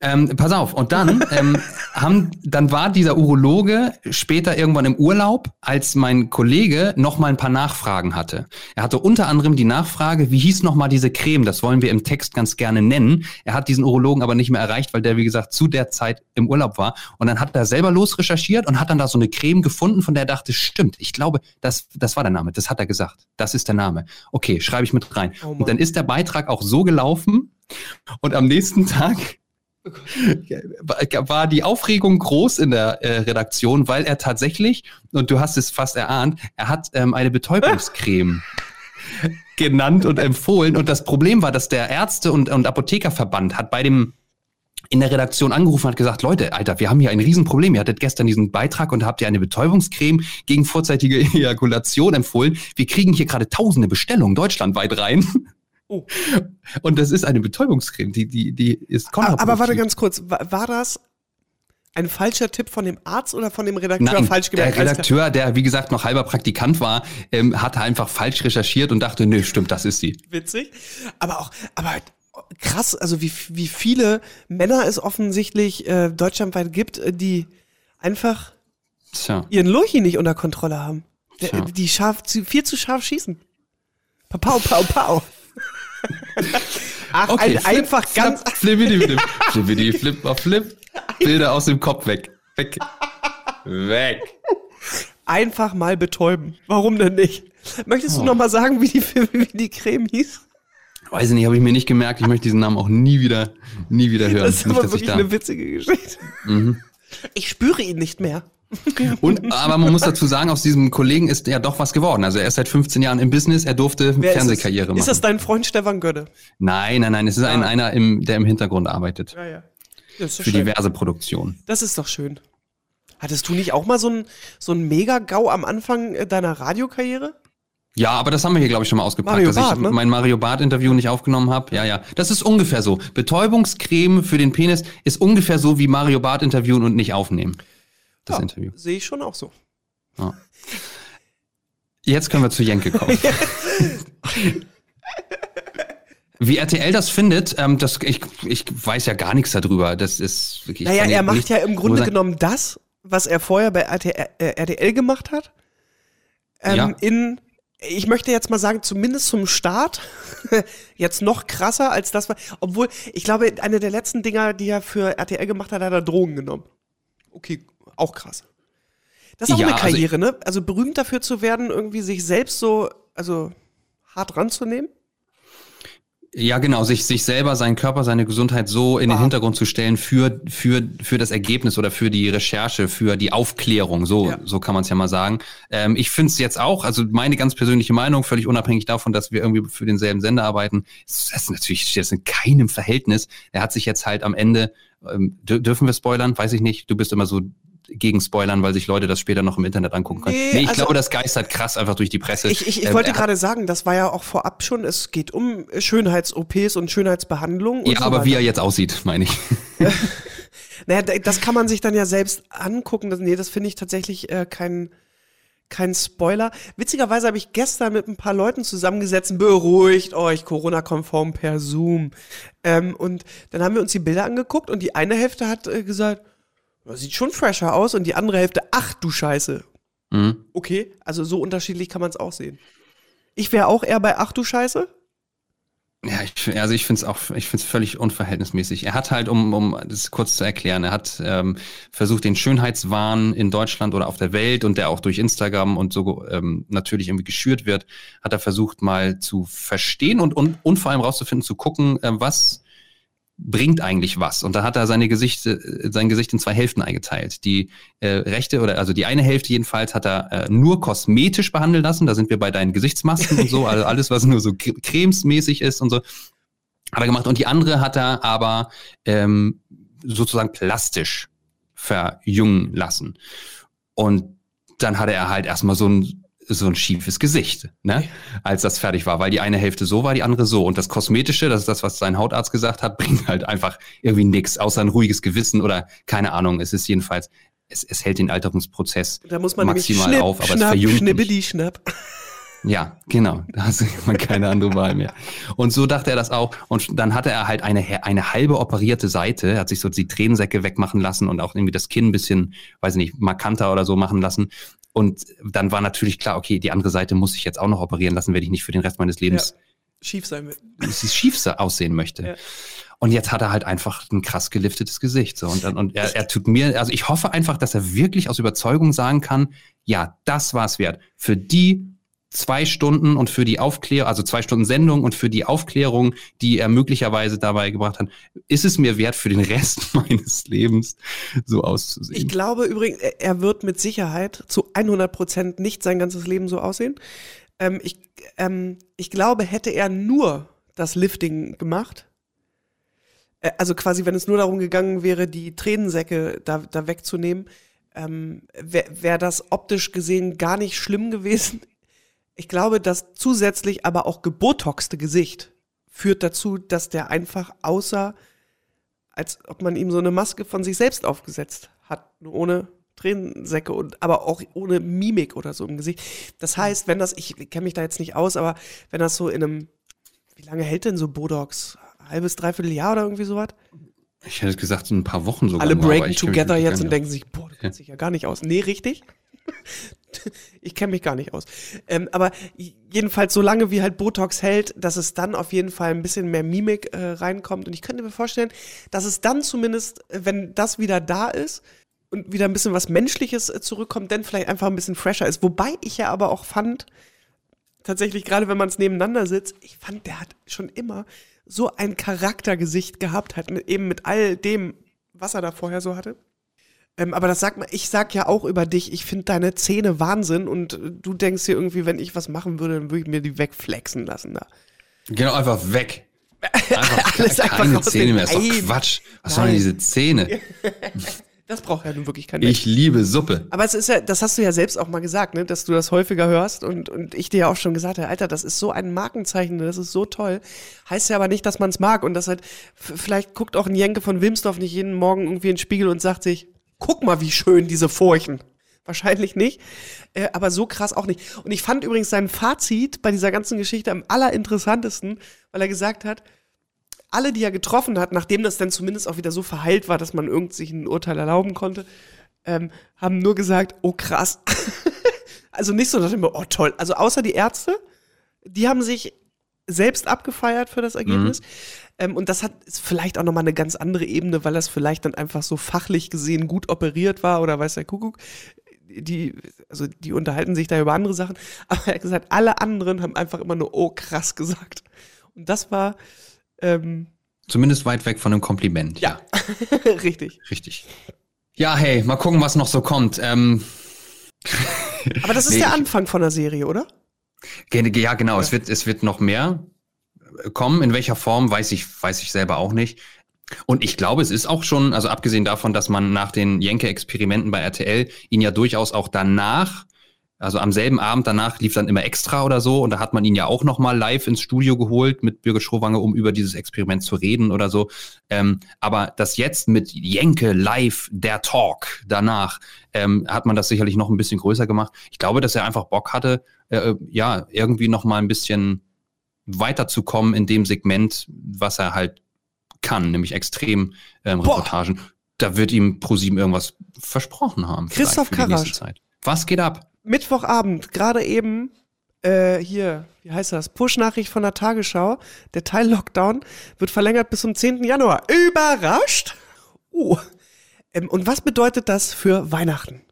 Ähm, pass auf, und dann ähm, haben, dann war dieser Urologe später irgendwann im Urlaub, als mein Kollege noch mal ein paar Nachfragen hatte. Er hatte unter anderem die Nachfrage, wie hieß noch mal diese Creme? Das wollen wir im Text ganz gerne nennen. Er hat diesen Urologen aber nicht mehr erreicht, weil der wie gesagt zu der Zeit im Urlaub war. Und dann hat er selber losrecherchiert und hat dann da so eine Creme gefunden, von der er dachte, stimmt, ich glaube, das, das war der Name. Das hat er gesagt. Das ist der Name. Okay, schreibe ich mit rein. Oh und dann ist der Beitrag auch so gelaufen. Und am nächsten Tag war die Aufregung groß in der äh, Redaktion, weil er tatsächlich, und du hast es fast erahnt, er hat ähm, eine Betäubungscreme genannt und empfohlen. Und das Problem war, dass der Ärzte- und, und Apothekerverband hat bei dem in der Redaktion angerufen und hat gesagt, Leute, Alter, wir haben hier ein Riesenproblem. Ihr hattet gestern diesen Beitrag und habt ihr eine Betäubungscreme gegen vorzeitige Ejakulation empfohlen. Wir kriegen hier gerade tausende Bestellungen deutschlandweit rein. Oh. Und das ist eine Betäubungscreme, die, die, die ist Aber, aber warte kontraproduktiv. ganz kurz, war, das ein falscher Tipp von dem Arzt oder von dem Redakteur Nein, falsch der gemerkt? Klar. Redakteur, der wie gesagt noch halber Praktikant war, ähm, hatte einfach falsch recherchiert und dachte, nee, stimmt, das ist sie. Witzig. Aber auch, aber krass, also wie, wie viele Männer es offensichtlich äh, deutschlandweit gibt, äh, die einfach Tja. ihren Lurchi nicht unter Kontrolle haben. Tja. die scharf, zu, viel zu scharf schießen. Pau, pau, pau. Ach, ein, flip, einfach flap, ganz, Flippidi, flip, flippidi, flip, auf flip. Bilder aus dem Kopf weg. Weg. Weg. Einfach mal betäuben. Warum denn nicht? Möchtest du noch mal sagen, wie die, wie die Creme hieß? Weiß ich nicht, habe ich mir nicht gemerkt. Ich möchte diesen Namen auch nie wieder, nie wieder hören. Das ist nicht, aber wirklich da. Mhm. eine witzige Geschichte. Ich spüre ihn nicht mehr. Und, aber man muss dazu sagen, aus diesem Kollegen ist ja doch was geworden. Also er ist seit 15 Jahren im Business, er durfte Wer Fernsehkarriere ist machen. Ist das dein Freund Stefan Gödde? nein, nein, nein, es ist ein, Ah. einer, im, der im Hintergrund arbeitet. Ja, ja. Das ist, doch Für schön. diverse Produktionen. das ist doch schön. Hattest du nicht auch mal so ein, so ein Mega-GAU am Anfang deiner Radiokarriere? Ja, aber das haben wir hier, glaube ich, schon mal ausgepackt, Mario dass Barth, ich ne? mein Mario Barth-Interview nicht aufgenommen habe. Ja, ja. Das ist ungefähr so. Betäubungscreme für den Penis ist ungefähr so wie Mario Barth interviewen und nicht aufnehmen. Das Ja, Interview. Sehe ich schon auch so. Ja. Jetzt können wir zu Jenke kommen. Wie RTL das findet, ähm, das, ich, ich weiß ja gar nichts darüber. Das ist wirklich. ich Naja, er macht ja im Grunde genommen das, was er vorher bei RTL, äh, RTL gemacht hat. Ähm, Ja. In, ich möchte jetzt mal sagen, zumindest zum Start, jetzt noch krasser als das war. Obwohl, ich glaube, eine der letzten Dinger, die er für RTL gemacht hat, hat er Drogen genommen. Okay, auch krass. Das ist auch Ja, eine also Karriere, ne? Also berühmt dafür zu werden, irgendwie sich selbst so, also hart ranzunehmen. Ja, genau, sich, sich selber, seinen Körper, seine Gesundheit so in den Ah. Hintergrund zu stellen für, für, für das Ergebnis oder für die Recherche, für die Aufklärung, so, Ja. so kann man es ja mal sagen. Ähm, ich finde es jetzt auch, also meine ganz persönliche Meinung, völlig unabhängig davon, dass wir irgendwie für denselben Sender arbeiten, ist das natürlich steht das in keinem Verhältnis. Er hat sich jetzt halt am Ende, ähm, dür- dürfen wir spoilern? Weiß ich nicht. Du bist immer so gegen Spoilern, weil sich Leute das später noch im Internet angucken können. Nee, Nee, ich also- glaube, das geistert krass einfach durch die Presse. Ich, ich, ich Ähm, wollte er gerade sagen, das war ja auch vorab schon, es geht um Schönheits-OPs und Schönheitsbehandlung. Und Ja, so aber weiter. wie er jetzt aussieht, meine ich. Naja, da- das kann man sich dann ja selbst angucken. Das, nee, das finde ich tatsächlich äh, kein, kein Spoiler. Witzigerweise habe ich gestern mit ein paar Leuten zusammengesetzt, beruhigt euch, Corona-konform per Zoom. Ähm, und dann haben wir uns die Bilder angeguckt und die eine Hälfte hat äh, gesagt, das sieht schon fresher aus und die andere Hälfte, ach du Scheiße. Mhm. Okay, also so unterschiedlich kann man es auch sehen. Ich wäre auch eher bei ach du Scheiße. Ja, ich, also ich finde es auch, ich finde es völlig unverhältnismäßig. Er hat halt, um, um das kurz zu erklären, er hat ähm, versucht, den Schönheitswahn in Deutschland oder auf der Welt und der auch durch Instagram und so ähm, natürlich irgendwie geschürt wird, hat er versucht mal zu verstehen und, und, und vor allem rauszufinden, zu gucken, äh, was bringt eigentlich was. Und da hat er seine Gesichte, äh, sein Gesicht in zwei Hälften eingeteilt. Die äh, rechte oder also die eine Hälfte jedenfalls hat er äh, nur kosmetisch behandeln lassen. Da sind wir bei deinen Gesichtsmasken und so, also alles, was nur so cre- cremesmäßig ist und so, hat er gemacht. Und die andere hat er aber ähm, sozusagen plastisch verjüngen lassen. Und dann hatte er halt erstmal so ein so ein schiefes Gesicht, ne? als das fertig war, weil die eine Hälfte so war, die andere so. Und das Kosmetische, das ist das, was sein Hautarzt gesagt hat, bringt halt einfach irgendwie nix, außer ein ruhiges Gewissen oder keine Ahnung. Es ist jedenfalls, es, es hält den Alterungsprozess Da muss man maximal schnipp, auf, aber es schnapp, verjüngt schnibbidi, nicht. schnapp. Ja, genau. Da hast man keine andere Wahl mehr. Und so dachte er das auch. Und dann hatte er halt eine, eine halbe operierte Seite, hat sich so die Tränensäcke wegmachen lassen und auch irgendwie das Kinn ein bisschen, weiß nicht, markanter oder so machen lassen. Und dann war natürlich klar, okay, die andere Seite muss ich jetzt auch noch operieren lassen, werde ich nicht für den Rest meines Lebens Schief sein will. schief aussehen möchte. Ja. Und jetzt hat er halt einfach ein krass geliftetes Gesicht. So. Und, und er, er tut mir, also ich hoffe einfach, dass er wirklich aus Überzeugung sagen kann, ja, das war es wert. Für die zwei Stunden und für die Aufklärung, also zwei Stunden Sendung und für die Aufklärung, die er möglicherweise dabei gebracht hat, ist es mir wert, für den Rest meines Lebens so Ich auszusehen. glaube übrigens, er- er wird mit Sicherheit zu 100 Prozent nicht sein ganzes Leben so aussehen. Ähm, ich, ähm, ich glaube, hätte er nur das Lifting gemacht, äh, also quasi, wenn es nur darum gegangen wäre, die Tränensäcke da, da wegzunehmen, ähm, wäre wär das optisch gesehen gar nicht schlimm gewesen. Ich glaube, das zusätzlich aber auch gebotoxte Gesicht führt dazu, dass der einfach aussah, als ob man ihm so eine Maske von sich selbst aufgesetzt hat, nur ohne Tränensäcke und aber auch ohne Mimik oder so im Gesicht. Das heißt, wenn das, ich kenne mich da jetzt nicht aus, aber wenn das so in einem, wie lange hält denn so Bodox? Halbes, dreiviertel Jahr oder irgendwie sowas? Ich hätte gesagt, so ein paar Wochen sogar. Alle breaken together jetzt und denken sich, boah, du kennst dich ja gar nicht aus. Nee, richtig? ich kenne mich gar nicht aus. Ähm, aber jedenfalls so lange wie halt Botox hält, dass es dann auf jeden Fall ein bisschen mehr Mimik äh, reinkommt. Und ich könnte mir vorstellen, dass es dann zumindest, wenn das wieder da ist und wieder ein bisschen was Menschliches äh, zurückkommt, dann vielleicht einfach ein bisschen fresher ist. Wobei ich ja aber auch fand, tatsächlich gerade wenn man es nebeneinander sitzt, ich fand, der hat schon immer so ein Charaktergesicht gehabt, halt mit, eben mit all dem, was er da vorher so hatte. Ähm, aber das sagt man, ich sag ja auch über dich, ich finde deine Zähne Wahnsinn und äh, du denkst dir irgendwie, wenn ich was machen würde, dann würde ich mir die wegflexen lassen da. Genau, einfach weg. Einfach Alles keine einfach Zähne mehr, ist doch Quatsch. Was sollen denn diese Zähne? Das braucht ja nun wirklich kein Mensch. Ich liebe Suppe. Aber es ist ja, das hast du ja selbst auch mal gesagt, ne, dass du das häufiger hörst und, und ich dir ja auch schon gesagt habe, Alter, das ist so ein Markenzeichen, das ist so toll. Heißt ja aber nicht, dass man es mag und das halt, vielleicht guckt auch ein Jenke von Wilmsdorf nicht jeden Morgen irgendwie in den Spiegel und sagt sich, guck mal, wie schön diese Furchen. Wahrscheinlich nicht, äh, aber so krass auch nicht. Und ich fand übrigens sein Fazit bei dieser ganzen Geschichte am allerinteressantesten, weil er gesagt hat, alle, die er getroffen hat, nachdem das dann zumindest auch wieder so verheilt war, dass man irgend sich ein Urteil erlauben konnte, ähm, haben nur gesagt, oh krass. also nicht so, dass ich mir, oh toll. Also außer die Ärzte, die haben sich selbst abgefeiert für das Ergebnis. Mhm. Ähm, und das hat vielleicht auch nochmal eine ganz andere Ebene, weil das vielleicht dann einfach so fachlich gesehen gut operiert war oder weiß der Kuckuck. Die, also die unterhalten sich da über andere Sachen. Aber er hat gesagt, alle anderen haben einfach immer nur, oh krass gesagt. Und das war, ähm, Zumindest weit weg von einem Kompliment. Ja, ja. richtig. Richtig. Ja, hey, mal gucken, was noch so kommt. Ähm, Aber das ist nee, der Anfang von der Serie, oder? Ja, genau. Ja. Es wird, es wird noch mehr kommen. In welcher Form, weiß ich, weiß ich selber auch nicht. Und ich glaube, es ist auch schon, also abgesehen davon, dass man nach den Jenke-Experimenten bei RTL ihn ja durchaus auch danach also am selben Abend danach lief dann immer extra oder so und da hat man ihn ja auch nochmal live ins Studio geholt mit Birgit Schrowange, um über dieses Experiment zu reden oder so. Ähm, aber das jetzt mit Jenke live, der Talk danach, ähm, hat man das sicherlich noch ein bisschen größer gemacht. Ich glaube, dass er einfach Bock hatte, äh, ja, irgendwie nochmal ein bisschen weiterzukommen in dem Segment, was er halt kann, nämlich extrem ähm, Reportagen. Da wird ihm ProSieben irgendwas versprochen haben. Christoph Karasch. Was geht ab? Mittwochabend, gerade eben, äh, hier, wie heißt das? Push-Nachricht von der Tagesschau. Der Teil-Lockdown wird verlängert bis zum 10. Januar. Überrascht? Uh. Ähm, und was bedeutet das für Weihnachten?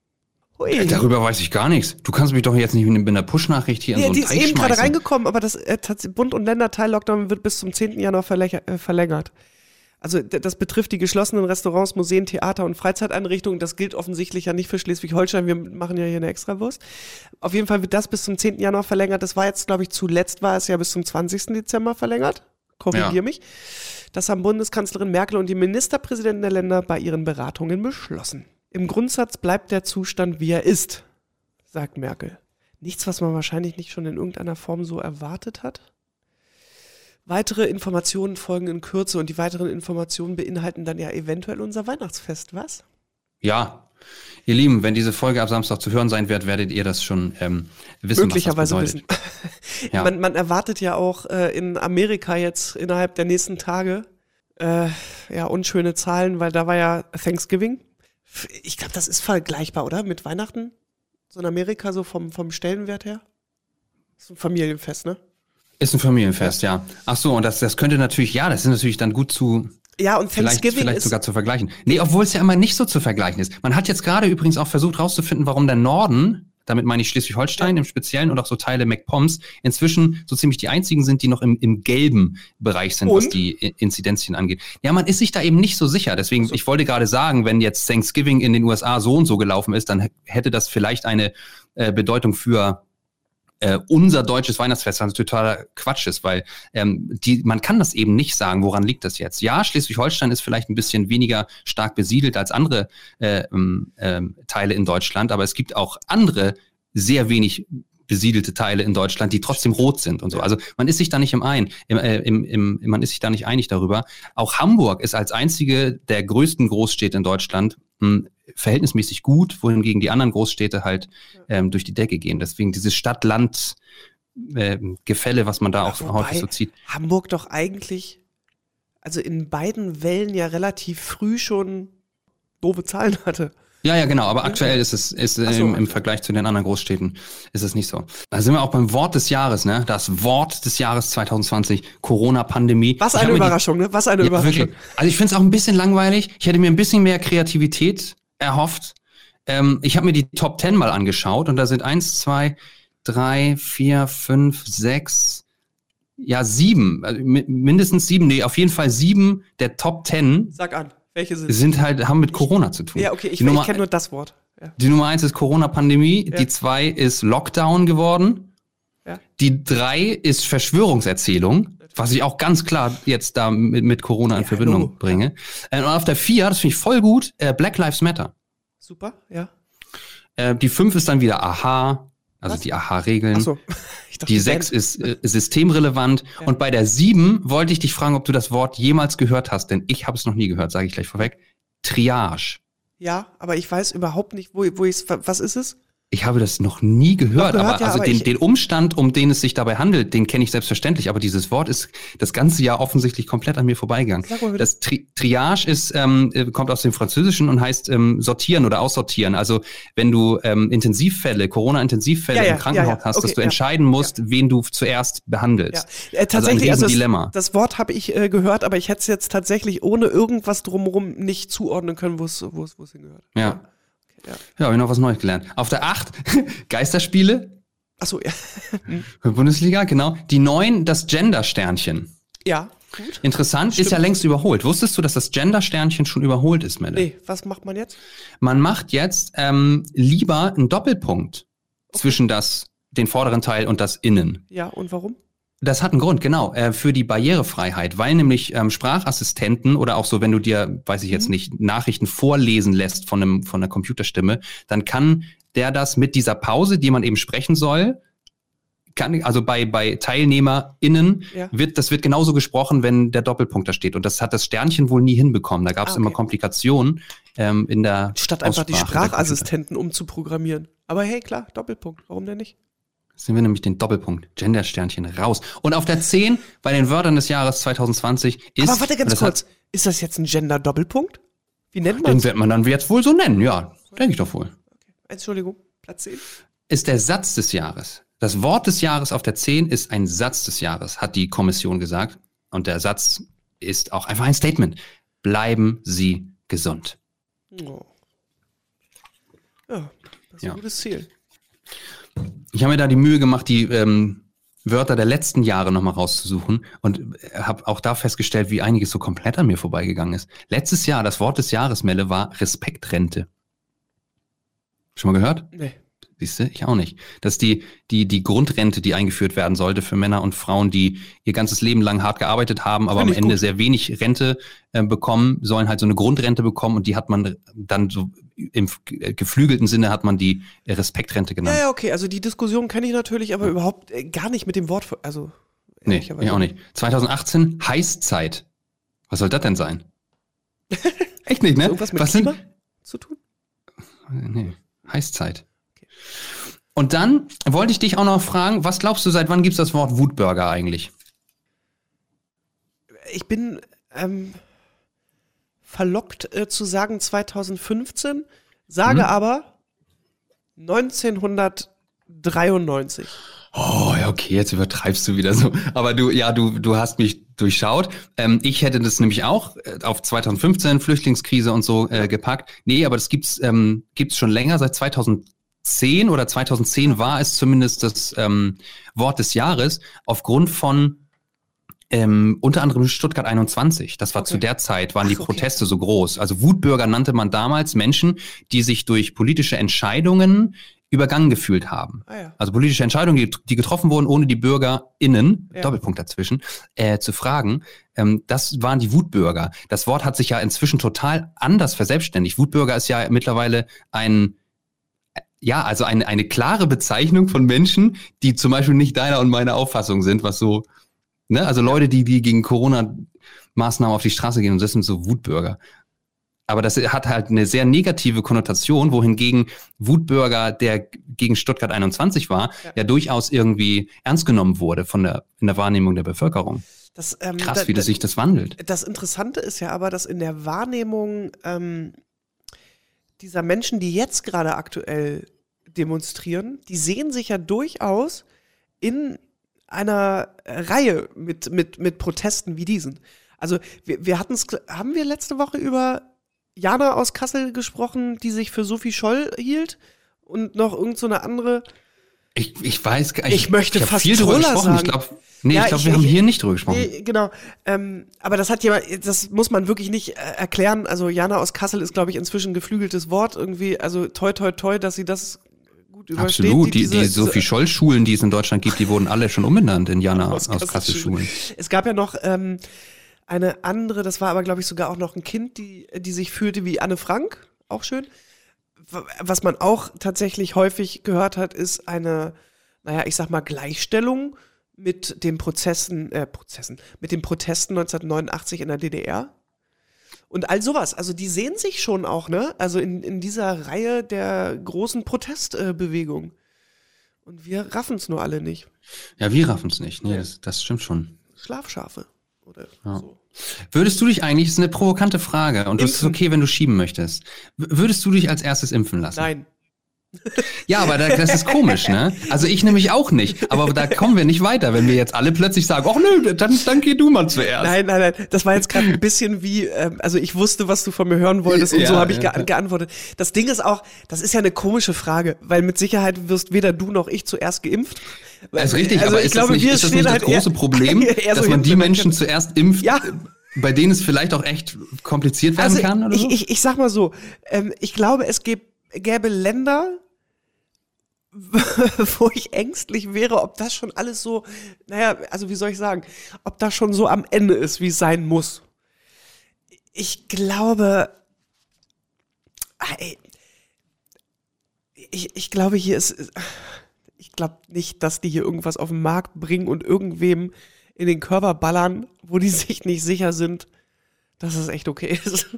Hui. Äh, darüber weiß ich gar nichts. Du kannst mich doch jetzt nicht mit einer Push-Nachricht hier ja, in so einen Die ist eben gerade reingekommen, aber das äh, Bund- und Länder-Teil-Lockdown wird bis zum 10. Januar äh, verlängert. Also das betrifft die geschlossenen Restaurants, Museen, Theater und Freizeiteinrichtungen. Das gilt offensichtlich ja nicht für Schleswig-Holstein. Wir machen ja hier eine Extrawurst. Auf jeden Fall wird das bis zum 10. Januar verlängert. Das war jetzt, glaube ich, zuletzt war es ja bis zum 20. Dezember verlängert. Korrigier ja. mich. Das haben Bundeskanzlerin Merkel und die Ministerpräsidenten der Länder bei ihren Beratungen beschlossen. Im Grundsatz bleibt der Zustand, wie er ist, sagt Merkel. Nichts, was man wahrscheinlich nicht schon in irgendeiner Form so erwartet hat. Weitere Informationen folgen in Kürze und die weiteren Informationen beinhalten dann ja eventuell unser Weihnachtsfest, was? Ja. Ihr Lieben, wenn diese Folge ab Samstag zu hören sein wird, werdet ihr das schon ähm, wissen. Möglicherweise was das wissen. ja. man, man, erwartet ja auch äh, in Amerika jetzt innerhalb der nächsten Tage äh, ja unschöne Zahlen, weil da war ja Thanksgiving. Ich glaube, das ist vergleichbar, oder? Mit Weihnachten? So in Amerika, so vom, vom Stellenwert her? Das ist ein Familienfest, ne? Ist ein Familienfest, ja. Ach so, und das, das könnte natürlich, ja, das ist natürlich dann gut zu, ja, und vielleicht, vielleicht sogar zu vergleichen. Nee, obwohl es ja immer nicht so zu vergleichen ist. Man hat jetzt gerade übrigens auch versucht herauszufinden, warum der Norden, damit meine ich Schleswig-Holstein im Speziellen und auch so Teile MacPoms, inzwischen so ziemlich die einzigen sind, die noch im, im gelben Bereich sind, und? was die Inzidenzien angeht. Ja, man ist sich da eben nicht so sicher. Deswegen, so. ich wollte gerade sagen, wenn jetzt Thanksgiving in den USA so und so gelaufen ist, dann hätte das vielleicht eine äh, Bedeutung für äh, unser deutsches Weihnachtsfest was totaler Quatsch ist, weil ähm, die, man kann das eben nicht sagen, woran liegt das jetzt. Ja, Schleswig-Holstein ist vielleicht ein bisschen weniger stark besiedelt als andere äh, äh, Teile in Deutschland, aber es gibt auch andere sehr wenig besiedelte Teile in Deutschland, die trotzdem rot sind und so. Also man ist sich da nicht im ein, im, äh, im, im, man ist sich da nicht einig darüber. Auch Hamburg ist als einzige der größten Großstädte in Deutschland mh, verhältnismäßig gut, wohingegen die anderen Großstädte halt ähm, durch die Decke gehen. Deswegen dieses Stadt-Land äh, Gefälle, was man da auch Wobei häufig so zieht. Hamburg doch eigentlich, also in beiden Wellen ja relativ früh schon doofe Zahlen hatte. Ja, ja, genau, aber aktuell ist es ist so, im, im. Vergleich zu den anderen Großstädten ist es nicht so. Da sind wir auch beim Wort des Jahres, ne? Das Wort des Jahres 2020, Corona-Pandemie. Was eine mir die- Überraschung, ne? Was eine Ja, Überraschung. wirklich. Also ich finde es auch ein bisschen langweilig. Ich hätte mir ein bisschen mehr Kreativität erhofft. Ähm, ich habe mir die Top 10 mal angeschaut und da sind eins, zwei, drei, vier, fünf, sechs, ja, sieben, also mi- mindestens sieben, nee, auf jeden Fall sieben der Top 10 Sag an, welche sind sind halt, haben mit Corona zu tun. Ja, okay, ich, ich kenne nur das Wort. Ja. die Nummer eins ist Corona-Pandemie, Ja. die zwei ist Lockdown geworden, Ja. die drei ist Verschwörungserzählung, was ich auch ganz klar jetzt da mit, mit Corona in Ja, Verbindung hallo. bringe. Äh, Und auf der vier, das finde ich voll gut, äh, Black Lives Matter. Super, ja. Äh, die fünf ist dann wieder Aha, also Was? die Aha-Regeln. Dachte, Die Band. sechs ist äh, systemrelevant. Und bei der sieben wollte ich dich fragen, ob du das Wort jemals gehört hast, denn ich habe es noch nie gehört, sage ich gleich vorweg. Triage. Ja, aber ich weiß überhaupt nicht, wo, wo ich was ist es? Ich habe das noch nie gehört, gehört, aber ja, also aber den, den Umstand, um den es sich dabei handelt, den kenne ich selbstverständlich. Aber dieses Wort ist das ganze Jahr offensichtlich komplett an mir vorbeigegangen. Das Tri Triage ist, ähm, äh, kommt aus dem Französischen und heißt ähm, sortieren oder aussortieren. Also wenn du ähm, Intensivfälle, Corona-Intensivfälle Ja, ja, im Krankenhaus hast, Okay, dass du entscheiden musst, wen du zuerst behandelst. äh, tatsächlich, also also, ein Riesendilemma. das, das Wort habe ich äh, gehört, aber ich hätte es jetzt tatsächlich ohne irgendwas drumherum nicht zuordnen können, wo es hingehört. Ja. Ja. Ja, habe ich noch was Neues gelernt. Auf der acht Geisterspiele, Achso, ja. Bundesliga, genau. Die neun das Gender-Sternchen. ja, gut. Interessant, ist ja längst überholt. Wusstest du, dass das Gender-Sternchen schon überholt ist, Melle? Nee, was macht man jetzt? Man macht jetzt ähm, lieber einen Doppelpunkt zwischen das, den vorderen Teil und das Innen. Ja, und warum? Das hat einen Grund, genau, äh, für die Barrierefreiheit, weil nämlich ähm, Sprachassistenten oder auch so, wenn du dir, weiß ich jetzt Mhm. nicht, Nachrichten vorlesen lässt von einem von einer Computerstimme, dann kann der das mit dieser Pause, die man eben sprechen soll, kann, also bei bei TeilnehmerInnen Ja. wird das wird genauso gesprochen, wenn der Doppelpunkt da steht und das hat das Sternchen wohl nie hinbekommen. Da gab es Ah, okay. immer Komplikationen ähm, in der Statt einfach die Aussprache. Sprachassistenten umzuprogrammieren. Aber hey, klar, Doppelpunkt. Warum denn nicht? Sind wir nämlich den Doppelpunkt, Gender-Sternchen raus. Und auf der 10 bei den Wörtern des Jahres 2020 ist. Aber warte ganz das kurz. Ist das jetzt ein Gender-Doppelpunkt? Wie nennt man den es? wird man dann jetzt wohl so nennen, ja. Denke ich doch wohl. Entschuldigung, Platz 10. Ist der Satz des Jahres. Das Wort des Jahres auf der 10 ist ein Satz des Jahres, hat die Kommission gesagt. Und der Satz ist auch einfach ein Statement. Bleiben Sie gesund. Oh. Ja, das ist Ja. ein gutes Ziel. Ich habe mir da die Mühe gemacht, die ähm, Wörter der letzten Jahre nochmal rauszusuchen und habe auch da festgestellt, wie einiges so komplett an mir vorbeigegangen ist. Letztes Jahr, das Wort des Jahres, Melle, war Respektrente. Schon mal gehört? Nee. Siehst du? Ich auch nicht. Das ist die, die, die Grundrente, die eingeführt werden sollte für Männer und Frauen, die ihr ganzes Leben lang hart gearbeitet haben, aber am Ende gut. sehr wenig Rente äh, bekommen, sollen halt so eine Grundrente bekommen und die hat man dann so im äh, geflügelten Sinne hat man die Respektrente genannt. Ja, ja, okay. Also die Diskussion kenne ich natürlich, aber überhaupt äh, gar nicht mit dem Wort. Also. Nee, ich auch nicht. 2018 Heißzeit. Was soll das denn sein? Echt nicht, ne? Irgendwas mit Was Klima sind, zu tun? nee, Heißzeit. Und dann wollte ich dich auch noch fragen, was glaubst du, seit wann gibt's das Wort Wutburger eigentlich? Ich bin ähm, verlockt äh, zu sagen 2015, sage Mhm. aber 1993. Oh, ja, okay, jetzt übertreibst du wieder so. Aber du, ja, du, du hast mich durchschaut. Ähm, ich hätte das nämlich auch äh, auf 2015 Flüchtlingskrise und so äh, gepackt. Nee, aber das gibt's ähm, gibt's schon länger. Seit 2010 oder 2010 war es zumindest das ähm, Wort des Jahres aufgrund von ähm, unter anderem Stuttgart 21. Das war Okay. zu der Zeit, waren die Ach, okay. Proteste so groß. Also Wutbürger nannte man damals Menschen, die sich durch politische Entscheidungen übergangen gefühlt haben. Ah ja. Also politische Entscheidungen, die, die getroffen wurden, ohne die BürgerInnen, Ja. Doppelpunkt dazwischen, äh, zu fragen. Ähm, das waren die Wutbürger. Das Wort hat sich ja inzwischen total anders verselbstständigt. Wutbürger ist ja mittlerweile ein ja, also eine, eine klare Bezeichnung von Menschen, die zum Beispiel nicht deiner und meiner Auffassung sind, was so, ne, also Leute, die, die gegen Corona-Maßnahmen auf die Straße gehen und das sind so Wutbürger. Aber das hat halt eine sehr negative Konnotation, wohingegen Wutbürger, der gegen Stuttgart 21 war, Ja. ja, durchaus irgendwie ernst genommen wurde von der, in der Wahrnehmung der Bevölkerung. Das, ähm, Krass, wie da- sich das wandelt. Das Interessante ist ja aber, dass in der Wahrnehmung ähm, dieser Menschen, die jetzt gerade aktuell demonstrieren, die sehen sich ja durchaus in einer Reihe mit, mit, mit Protesten wie diesen. Also wir, wir hatten es, haben wir letzte Woche über Jana aus Kassel gesprochen, die sich für Sophie Scholl hielt und noch irgend so andere. Ich, ich weiß gar Ich möchte hab fast viel drüber gesprochen. sagen. Ich glaube, nee, Ja, ich glaube, ich- wir haben ich- hier nicht drüber gesprochen. Nee, genau. Ähm, aber das hat jemand, das muss man wirklich nicht äh, erklären. Also Jana aus Kassel ist, glaube ich, inzwischen geflügeltes Wort irgendwie. Also toi toi toi, dass sie das gut übersteht. Absolut. Die, diese- die Sophie Scholl-Schulen, die es in Deutschland gibt, die wurden alle schon umbenannt in Jana aus, aus Kassel Kassel-Schulen. Es gab ja noch ähm, eine andere, das war aber, glaube ich, sogar auch noch ein Kind, die, die sich fühlte wie Anne Frank. Auch schön. Was man auch tatsächlich häufig gehört hat, ist eine, naja, ich sag mal, Gleichstellung mit den Prozessen, äh, Prozessen, mit den Protesten 1989 in der DDR. Und all sowas. Also die sehen sich schon auch, ne? Also in, in dieser Reihe der großen Protestbewegung. Und wir raffen es nur alle nicht. Ja, wir raffen es nicht. Nee, das, das stimmt schon. Schlafschafe. Oder Ja. so. Würdest du dich eigentlich, das ist eine provokante Frage und es ist Impfen. okay, wenn du schieben möchtest. Würdest du dich als erstes impfen lassen? Nein. Ja, aber da, das ist komisch, ne? Also ich nämlich auch nicht. Aber da kommen wir nicht weiter, wenn wir jetzt alle plötzlich sagen, ach nö, dann, dann geh du mal zuerst. Nein, nein, nein. Das war jetzt gerade ein bisschen wie, ähm, also ich wusste, was du von mir hören wolltest und Ja, so habe ich ge geantwortet. Das Ding ist auch, das ist ja eine komische Frage, weil mit Sicherheit wirst weder du noch ich zuerst geimpft. Das ist richtig, Also aber ich ist, glaube, das nicht, wir ist das nicht das halt große Problem, so dass man die. Menschen zuerst impft, Ja. bei denen es vielleicht auch echt kompliziert werden Also kann oder ich, so? ich, ich sag mal so, ähm, ich glaube, es gäb, gäbe Länder, wo ich ängstlich wäre, ob das schon alles so, naja, also wie soll ich sagen, ob das schon so am Ende ist, wie es sein muss. Ich glaube, ah, ich, ich glaube, hier ist, ich glaube nicht, dass die hier irgendwas auf den Markt bringen und irgendwem in den Körper ballern, wo die sich nicht sicher sind, dass es echt okay ist.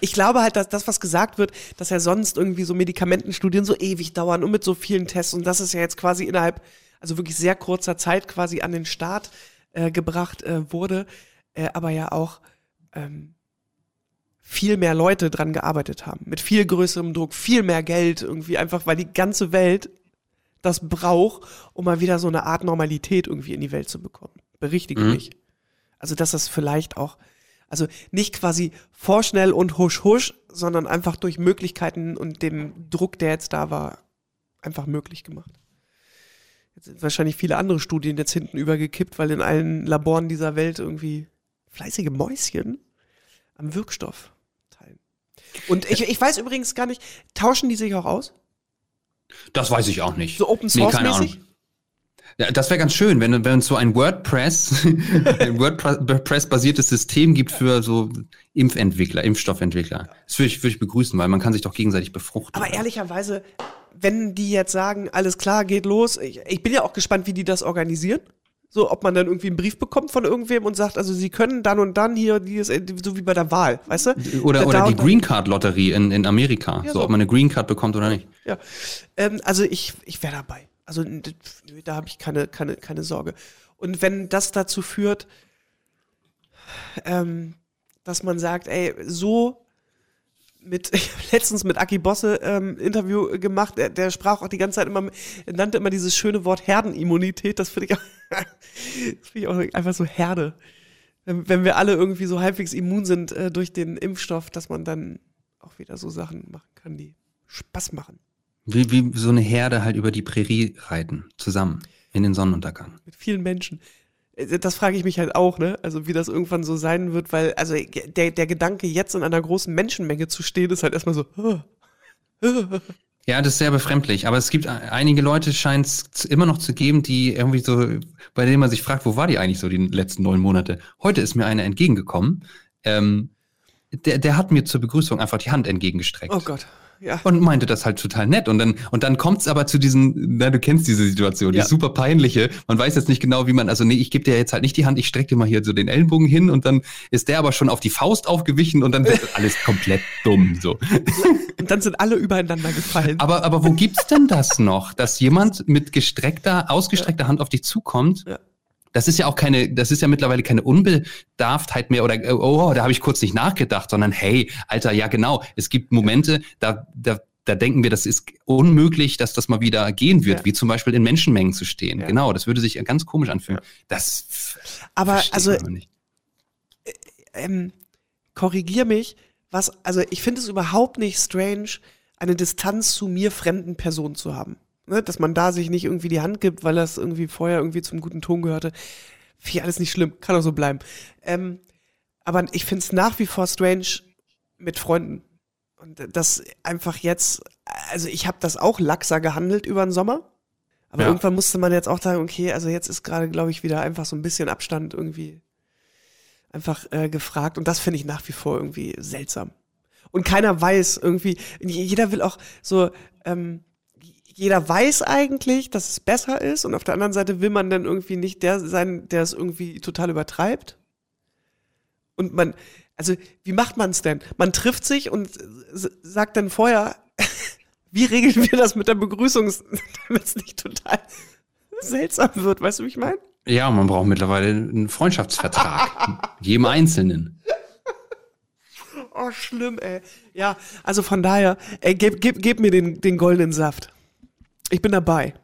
Ich glaube halt, dass das, was gesagt wird, dass ja sonst irgendwie so Medikamentenstudien so ewig dauern und mit so vielen Tests und das ist ja jetzt quasi innerhalb, also wirklich sehr kurzer Zeit quasi an den Start äh, gebracht äh, wurde, äh, aber ja auch ähm, viel mehr Leute dran gearbeitet haben, mit viel größerem Druck, viel mehr Geld irgendwie einfach, weil die ganze Welt das braucht, um mal wieder so eine Art Normalität irgendwie in die Welt zu bekommen. Berichtige Mhm. mich. Also, dass das vielleicht auch, also nicht quasi vorschnell und husch husch, sondern einfach durch Möglichkeiten und dem Druck, der jetzt da war, einfach möglich gemacht. Jetzt sind wahrscheinlich viele andere Studien jetzt hinten übergekippt, weil in allen Laboren dieser Welt irgendwie fleißige Mäuschen am Wirkstoff teilen. Und ich, ich weiß übrigens gar nicht, tauschen die sich auch aus? Das weiß ich auch nicht. So Open Nee, Source keine mäßig? Ahnung. Ja, das wäre ganz schön, wenn, wenn es so ein WordPress, ein WordPress-basiertes System gibt für so Impfentwickler, Impfstoffentwickler. Das würde ich, würde ich begrüßen, weil man kann sich doch gegenseitig befruchten. Aber ehrlicherweise, wenn die jetzt sagen, alles klar, geht los, ich, ich bin ja auch gespannt, wie die das organisieren. So, ob man dann irgendwie einen Brief bekommt von irgendwem und sagt, also sie können dann und dann hier, die ist, so wie bei der Wahl, weißt du? Oder, Da- oder die Green Card Lotterie in, in Amerika. Ja, so, so. ob man eine Green Card bekommt oder nicht. Ja. Ähm, also ich, ich wäre dabei. Also da habe ich keine, keine, keine Sorge. Und wenn das dazu führt, ähm, dass man sagt, ey, so mit, ich habe letztens mit Aki Bosse ähm, Interview gemacht, der, der sprach auch die ganze Zeit immer, er nannte immer dieses schöne Wort Herdenimmunität, das finde ich, auch- das finde ich auch einfach so Herde. Wenn, wenn wir alle irgendwie so halbwegs immun sind äh, durch den Impfstoff, dass man dann auch wieder so Sachen machen kann, die Spaß machen. Wie, wie so eine Herde halt über die Prärie reiten, zusammen, in den Sonnenuntergang. mit vielen Menschen. Äh, Das frage ich mich halt auch, ne? Also wie das irgendwann so sein wird, weil, also der, der Gedanke, jetzt in einer großen Menschenmenge zu stehen, ist halt erstmal so. Ja, das ist sehr befremdlich. Aber es gibt e- einige Leute, scheint es immer noch zu geben, die irgendwie so, bei denen man sich fragt, wo war die eigentlich so die letzten neun Monate? Heute ist mir einer entgegengekommen. Ähm, der, der hat mir zur Begrüßung einfach die Hand entgegengestreckt. oh Gott, ja. Und meinte das halt total nett. Und dann, und dann kommt's aber zu diesen, na, du kennst diese Situation, die Ja. super peinliche. Man weiß jetzt nicht genau, wie man, also nee, ich gebe dir jetzt halt nicht die Hand, ich strecke dir mal hier so den Ellenbogen hin und dann ist der aber schon auf die Faust aufgewichen und dann wird alles komplett dumm, so. Und dann sind alle übereinander gefallen. Aber, aber wo gibt's denn das noch, dass jemand mit gestreckter, ausgestreckter Hand auf dich zukommt Ja. Das ist ja auch keine, das ist ja mittlerweile keine Unbedarftheit mehr oder oh, da habe ich kurz nicht nachgedacht, sondern hey, Alter, ja genau, es gibt Momente, da, da, da denken wir, das ist unmöglich, dass das mal wieder gehen wird, Ja. wie zum Beispiel in Menschenmengen zu stehen. Ja. Genau, das würde sich ganz komisch anfühlen. Das Aber also nicht. ähm, korrigier mich, was, also ich finde es überhaupt nicht strange, eine Distanz zu mir fremden Personen zu haben. Ne? Dass man da sich nicht irgendwie die Hand gibt, weil das irgendwie vorher irgendwie zum guten Ton gehörte. Finde ich alles nicht schlimm, kann auch so bleiben. Ähm, aber ich finde es nach wie vor strange mit Freunden. Und das einfach jetzt, also ich habe das auch laxer gehandelt über den Sommer. Aber Ja. irgendwann musste man jetzt auch sagen, okay, also jetzt ist gerade, glaube ich, wieder einfach so ein bisschen Abstand irgendwie einfach äh, gefragt. Und das finde ich nach wie vor irgendwie seltsam. Und keiner weiß irgendwie, jeder will auch so, ähm, jeder weiß eigentlich, dass es besser ist. Und auf der anderen Seite will man dann irgendwie nicht der sein, der es irgendwie total übertreibt. Und man, also wie macht man es denn? Man trifft sich und sagt dann vorher, wie regeln wir das mit der Begrüßung, damit es nicht total seltsam wird, weißt du, wie ich meine? Ja, man braucht mittlerweile einen Freundschaftsvertrag. jedem Einzelnen. Oh, schlimm, ey. Ja, also von daher, ey, gib, gib, gib mir den, den goldenen Saft. Ich bin dabei.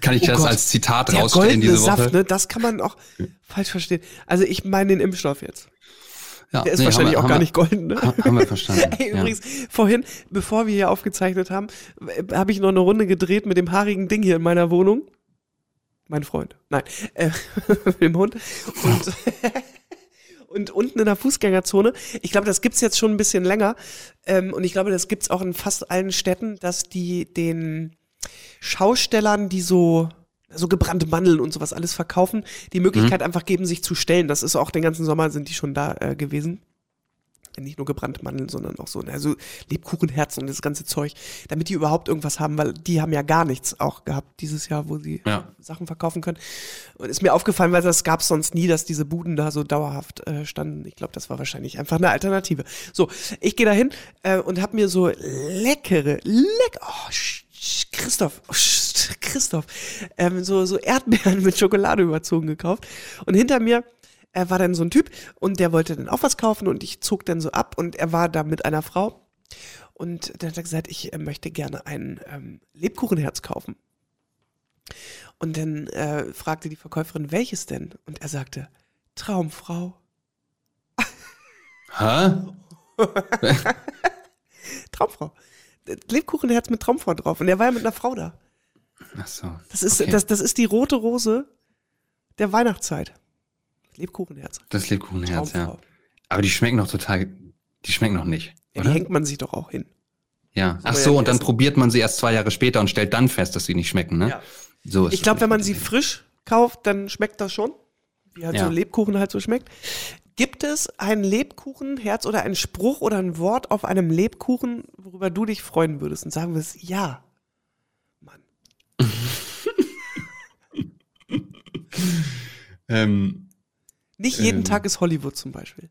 Kann ich Oh das Gott. als Zitat Der rausstellen diese Woche? Saft, ne, das kann man auch falsch verstehen. Also ich meine den Impfstoff jetzt. Ja, Der ist nee, wahrscheinlich haben auch wir, gar haben nicht golden, ne? wir, ha- Haben wir verstanden. Ey, ja. übrigens, vorhin, bevor wir hier aufgezeichnet haben, äh, habe ich noch eine Runde gedreht mit dem haarigen Ding hier in meiner Wohnung. Mein Freund. Nein, äh, mit dem Hund. Und, und unten in der Fußgängerzone, ich glaube, das gibt's jetzt schon ein bisschen länger. Ähm, und ich glaube, das gibt's auch in fast allen Städten, dass die den Schaustellern, die so so gebrannte Mandeln und sowas alles verkaufen, die Möglichkeit einfach geben, sich zu stellen. Das ist auch den ganzen Sommer sind die schon da äh, gewesen nicht nur gebrannte Mandeln, sondern auch so, also Lebkuchenherzen und das ganze Zeug, damit die überhaupt irgendwas haben, weil die haben ja gar nichts auch gehabt dieses Jahr, wo sie Ja. Sachen verkaufen können. Und ist mir aufgefallen, weil das gab es sonst nie, dass diese Buden da so dauerhaft äh, standen. Ich glaube, das war wahrscheinlich einfach eine Alternative. So, ich gehe dahin äh, und habe mir so leckere, leck, oh, Christoph, oh, sch, Christoph, ähm, so, so Erdbeeren mit Schokolade überzogen gekauft. Und hinter mir er war dann so ein Typ und der wollte dann auch was kaufen und ich zog dann so ab und er war da mit einer Frau und dann hat er gesagt, ich äh, möchte gerne ein ähm, Lebkuchenherz kaufen. Und dann äh, fragte die Verkäuferin, welches denn? Und er sagte, Traumfrau. Hä? Traumfrau. Lebkuchenherz mit Traumfrau drauf. Und er war ja mit einer Frau da. Ach so. Das ist, Okay. das, das ist die rote Rose der Weihnachtszeit. Lebkuchenherz. Das Lebkuchenherz, ja. Aber die schmecken noch total, die schmecken noch nicht, Ja, die hängt man sich doch auch hin. Ja. Ach wir ja so, nicht und dann essen. probiert man sie erst zwei Jahre später und stellt dann fest, dass sie nicht schmecken, ne? Ja. So ist Ich glaube, wenn man sie frisch kauft, dann schmeckt das schon. Wie halt Ja. so Lebkuchen halt so schmeckt. Gibt es ein Lebkuchenherz oder einen Spruch oder ein Wort auf einem Lebkuchen, worüber du dich freuen würdest und sagen würdest, ja. Mann. Ähm, Nicht jeden Ähm. Tag ist Hollywood zum Beispiel.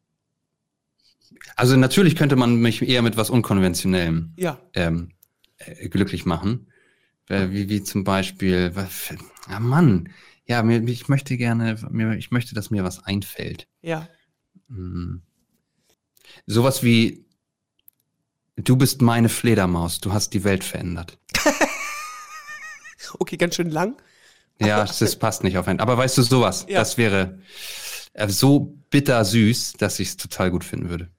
also natürlich könnte man mich eher mit was Unkonventionellem Ja. ähm, äh, glücklich machen. Äh, wie, wie zum Beispiel, was, ah Mann, ja, mir, ich möchte gerne, mir, ich möchte, dass mir was einfällt. Ja. Hm. Sowas wie, du bist meine Fledermaus, du hast die Welt verändert. Okay, ganz schön lang. Ja, das passt nicht auf einen. Aber weißt du, sowas, Ja. das wäre so bitter süß, dass ich es total gut finden würde.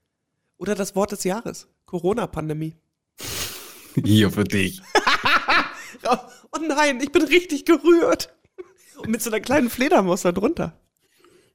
Oder das Wort des Jahres. Corona-Pandemie. Hier für dich. Oh, nein, ich bin richtig gerührt. Und mit so einer kleinen Fledermaus da drunter.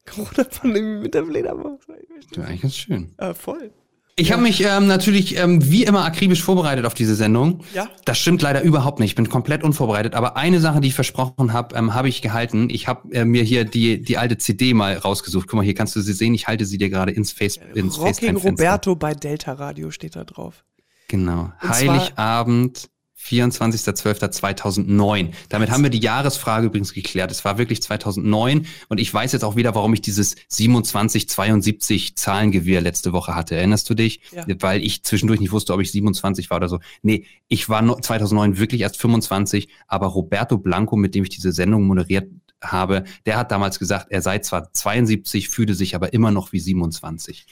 Corona-Pandemie mit der Fledermaus. Das wäre eigentlich ganz schön. Äh, voll. Ich habe mich ähm, natürlich ähm, wie immer akribisch vorbereitet auf diese Sendung. Ja. Das stimmt leider überhaupt nicht. Ich bin komplett unvorbereitet. Aber eine Sache, die ich versprochen habe, ähm, habe ich gehalten. Ich habe äh, mir hier die, die alte CD mal rausgesucht. Guck mal, hier kannst du sie sehen. Ich halte sie dir gerade ins Face ins Rocking. Roberto bei Delta Radio steht da drauf. Genau. Und Heiligabend 24.12.2009. Damit haben wir die Jahresfrage übrigens geklärt. Es war wirklich 2009 und ich weiß jetzt auch wieder, warum ich dieses 2772 Zahlengewirr letzte Woche hatte. Erinnerst du dich? Ja. Weil ich zwischendurch nicht wusste, ob ich 27 war oder so. Nee, ich war no- 2009 wirklich erst 25, aber Roberto Blanco, mit dem ich diese Sendung moderiert habe, der hat damals gesagt, er sei zwar 72, fühle sich aber immer noch wie 27.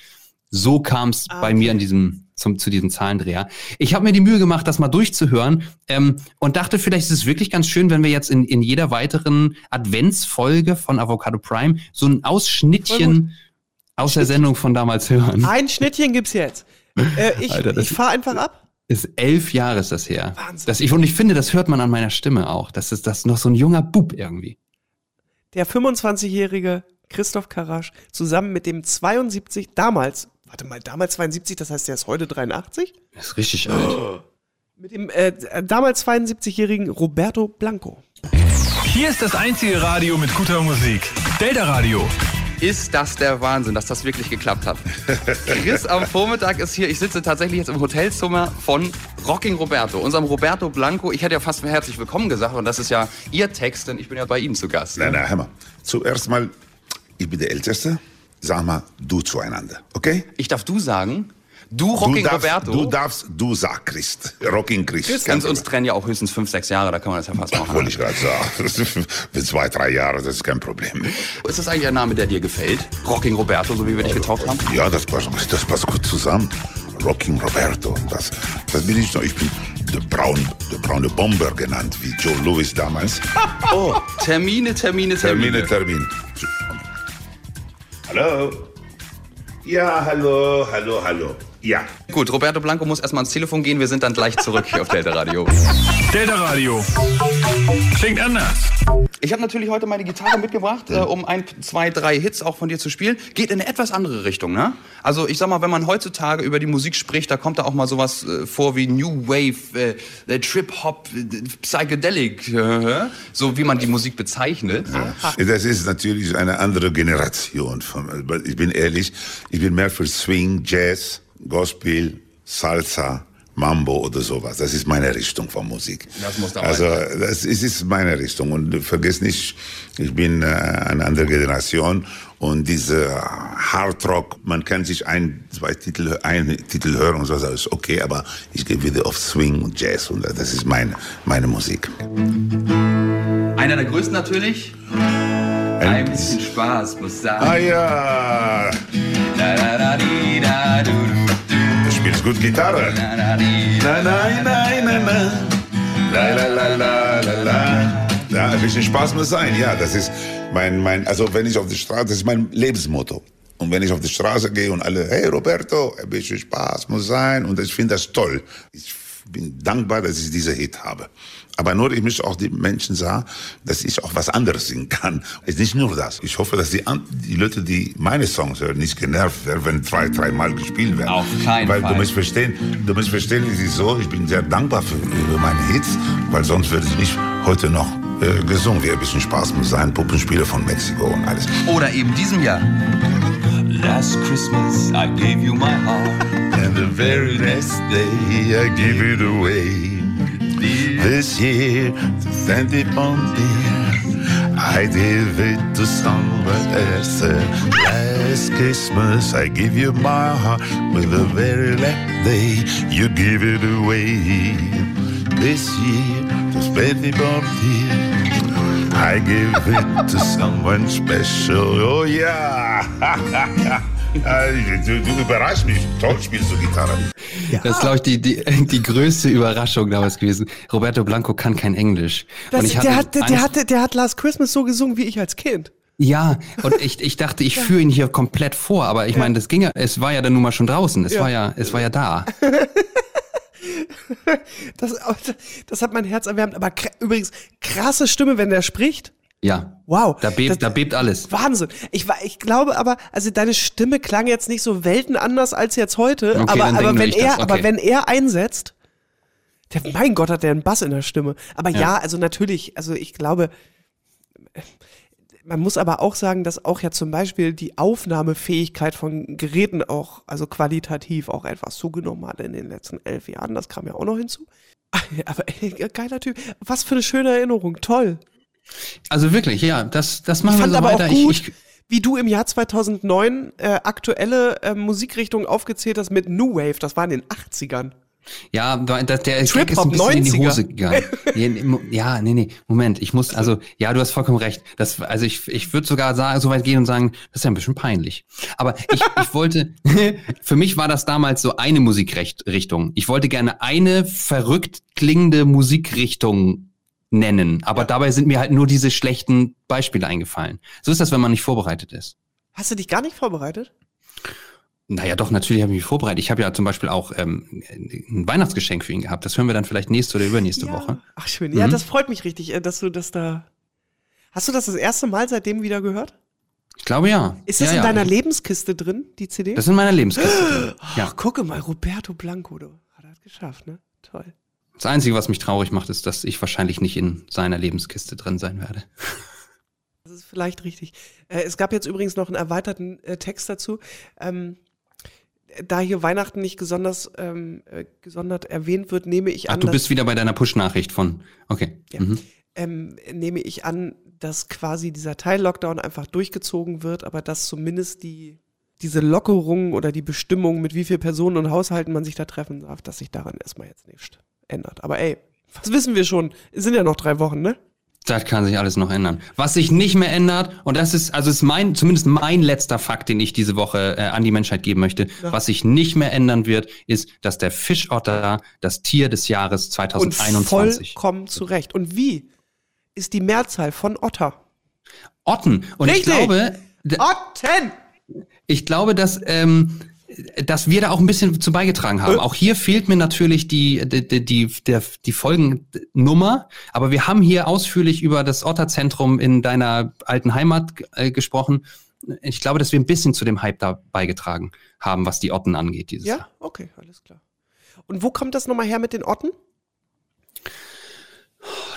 So kam es Ah, bei okay. mir in diesem, zum, zu diesem Zahlendreher. Ich habe mir die Mühe gemacht, das mal durchzuhören ähm, und dachte, vielleicht ist es wirklich ganz schön, wenn wir jetzt in, in jeder weiteren Adventsfolge von Avocado Prime so ein Ausschnittchen aus der Sendung von damals hören. Ein Schnittchen gibt's jetzt. Äh, ich Alter, ich fahre einfach ab. Ist elf Jahre ist das her. Wahnsinn. Das ich, und ich finde, das hört man an meiner Stimme auch. Das ist das ist noch so ein junger Bub irgendwie. Der 25-jährige Christoph Karasch zusammen mit dem 72, damals, warte mal, damals 72, das heißt, der ist heute 83? Das ist richtig alt. Mit dem äh, damals 72-jährigen Roberto Blanco. Hier ist das einzige Radio mit guter Musik. Delta Radio. Ist das der Wahnsinn, dass das wirklich geklappt hat? Chris am Vormittag ist hier. Ich sitze tatsächlich jetzt im Hotelzimmer von Rocking Roberto, unserem Roberto Blanco. Ich hätte ja fast herzlich willkommen gesagt und das ist ja Ihr Text, denn ich bin ja bei Ihnen zu Gast. Nein, nein, hör mal. Zuerst mal, ich bin der Älteste. Sag mal du zueinander, okay? Ich darf du sagen, du Rocking du darfst, Roberto. Du darfst du sag Christ. Rocking Christ. Ganz uns trennen ja auch höchstens fünf, sechs Jahre, da kann man das ja fast machen. Wollte ich gerade sagen. Für zwei, drei Jahre, das ist kein Problem. Ist das eigentlich ein Name, der dir gefällt? Rocking Roberto, so wie wir dich getauft haben? Ja, das passt, das passt gut zusammen. Rocking Roberto. Das, das bin ich noch. Ich bin der, Braun, der braune Bomber genannt, wie Joe Louis damals. Oh, Termine, Termine, Termine. Termine, Termin. Hallo? Ja, hallo, hallo, hallo. Ja. Gut, Roberto Blanco muss erstmal ans Telefon gehen. Wir sind dann gleich zurück hier auf Delta Radio. Delta Radio. Klingt anders. Ich habe natürlich heute meine Gitarre mitgebracht, äh, um ein, zwei, drei Hits auch von dir zu spielen. Geht in eine etwas andere Richtung, ne? Also ich sag mal, wenn man heutzutage über die Musik spricht, da kommt da auch mal sowas äh, vor wie New Wave, äh, Trip Hop, äh, Psychedelic, äh, so wie man die Musik bezeichnet. Das ist natürlich eine andere Generation. Von, ich bin ehrlich, ich bin mehr für Swing, Jazz, Gospel, Salsa, Mambo oder sowas. Das ist meine Richtung von Musik. Das muss dabei Also das ist, ist meine Richtung. Und vergiss nicht, ich bin äh, eine andere Generation und diese Hardrock, man kann sich ein, zwei Titel, einen Titel hören und so, das ist okay, aber ich gehe wieder auf Swing und Jazz und das ist meine, meine Musik. Einer der größten natürlich. Ein bisschen Spaß muss sein. Ah ja, Da, da, da, di, da, du, du spielst gut Gitarre. Ja, ein bisschen Spaß muss sein, ja. Das ist mein, mein, also wenn ich auf die Straße, das ist mein Lebensmotto. Und wenn ich auf die Straße gehe und alle, hey Roberto, ein bisschen Spaß muss sein. Und ich finde das toll. Ich bin dankbar, dass ich diese Hit habe. Aber nur, ich möchte auch die Menschen sagen, dass ich auch was anderes singen kann. Es ist nicht nur das. Ich hoffe, dass die, die Leute, die meine Songs hören, nicht genervt werden, wenn zwei, dreimal gespielt werden. Auf keinen Weil Fall. du musst verstehen, du musst verstehen, es ist so, ich bin sehr dankbar für, für meine Hits, weil sonst würde ich nicht heute noch äh, gesungen. Wäre ein bisschen Spaß muss sein, Puppenspieler von Mexiko und alles. Oder eben diesem Jahr. Last Christmas I gave you my heart. And the very next day I give it away. This year, to send dear, I give it to someone else. Uh, last Christmas I give you my heart, with the very next day you give it away. This year, it on dear, I give it to someone special. Oh ja! du, du überraschst mich. Toll spielst du Gitarre. Das ist, glaube ich, die, die, die größte Überraschung damals gewesen. Roberto Blanco kann kein Englisch. Das, und ich der, hat, der, Angst- der, hat, der hat Last Christmas so gesungen wie ich als Kind. Ja, und ich, ich dachte, ich führe ihn hier komplett vor, aber ich meine, das ging ja, es war ja dann nun mal schon draußen, es Ja. war ja, es war ja da. Das, das hat mein Herz erwärmt. Aber übrigens, krasse Stimme, wenn der spricht. Ja. Wow. Da bebt, Das- da bebt alles. Wahnsinn. Ich, ich glaube aber, also deine Stimme klang jetzt nicht so weltenanders als jetzt heute. Okay, aber, aber, wenn er, okay. aber wenn er einsetzt, der, mein Gott, hat der einen Bass in der Stimme. Aber ja, also natürlich, also ich glaube, man muss aber auch sagen, dass auch ja zum Beispiel die Aufnahmefähigkeit von Geräten auch, also qualitativ auch etwas zugenommen hat in den letzten elf Jahren. Das kam ja auch noch hinzu. Aber ey, geiler Typ. Was für eine schöne Erinnerung. Toll. Also wirklich, ja, das, das Ich machen wir fand so aber weiter. auch gut, Ich, ich, wie du im Jahr 2009 äh, aktuelle äh, Musikrichtungen aufgezählt hast mit New Wave. Das war in den 80ern. Ja, der Gag ist ein bisschen in die 90er. Hose gegangen. Ja, nee, mo- ja, nee, nee, Moment, ich muss, also, ja, du hast vollkommen recht. Das, also ich, ich würde sogar sagen, so weit gehen und sagen, das ist ja ein bisschen peinlich. Aber ich, ich wollte, für mich war das damals so eine Musikrichtung. Ich wollte gerne eine verrückt klingende Musikrichtung nennen, aber dabei sind mir halt nur diese schlechten Beispiele eingefallen. So ist das, wenn man nicht vorbereitet ist. Hast du dich gar nicht vorbereitet? Naja, doch, natürlich habe ich mich vorbereitet. Ich habe ja zum Beispiel auch ähm, ein Weihnachtsgeschenk für ihn gehabt. Das hören wir dann vielleicht nächste oder übernächste ja. Woche. Ach schön. Ja, Mhm. das freut mich richtig, äh, dass du das da. Hast du das das erste Mal seitdem wieder gehört? Ich glaube ja. Ist das ja, in ja. deiner Lebenskiste drin, die CD? Das ist in meiner Lebenskiste drin. Ja. Ach, gucke mal, Roberto Blanco, du. Hat er das geschafft, ne? Toll. Das Einzige, was mich traurig macht, ist, dass ich wahrscheinlich nicht in seiner Lebenskiste drin sein werde. Das ist vielleicht richtig. Äh, es gab jetzt übrigens noch einen erweiterten äh, Text dazu. Ähm, da hier Weihnachten nicht besonders ähm, äh, gesondert erwähnt wird, nehme ich Ach, an, du dass- bist wieder bei deiner Push-Nachricht von. Okay. Ja. Mhm. ähm, nehme ich an, dass quasi dieser Teil-Lockdown einfach durchgezogen wird, aber dass zumindest die, diese Lockerung oder die Bestimmung, mit wie vielen Personen und Haushalten man sich da treffen darf, dass sich daran erstmal jetzt nichts ändert. Aber ey, was wissen wir schon? Es sind ja noch drei Wochen, ne? Das kann sich alles noch ändern. Was sich nicht mehr ändert, und das ist, also ist mein, zumindest mein letzter Fakt, den ich diese Woche äh, an die Menschheit geben möchte, Ja. was sich nicht mehr ändern wird, ist, dass der Fischotter das Tier des Jahres Und 2021 vollkommen zurecht. Und wie ist die Mehrzahl von Otter? Otten. Und ich Richtig. glaube, d- Otten! ich glaube, dass, ähm, dass wir da auch ein bisschen zu beigetragen haben. Äh. Auch hier fehlt mir natürlich die, die, die, die, die Folgennummer, aber wir haben hier ausführlich über das Otterzentrum in deiner alten Heimat äh, gesprochen. Ich glaube, dass wir ein bisschen zu dem Hype da beigetragen haben, was die Otten angeht dieses Jahr. Ja, okay, alles klar. Und wo kommt das nochmal her mit den Otten?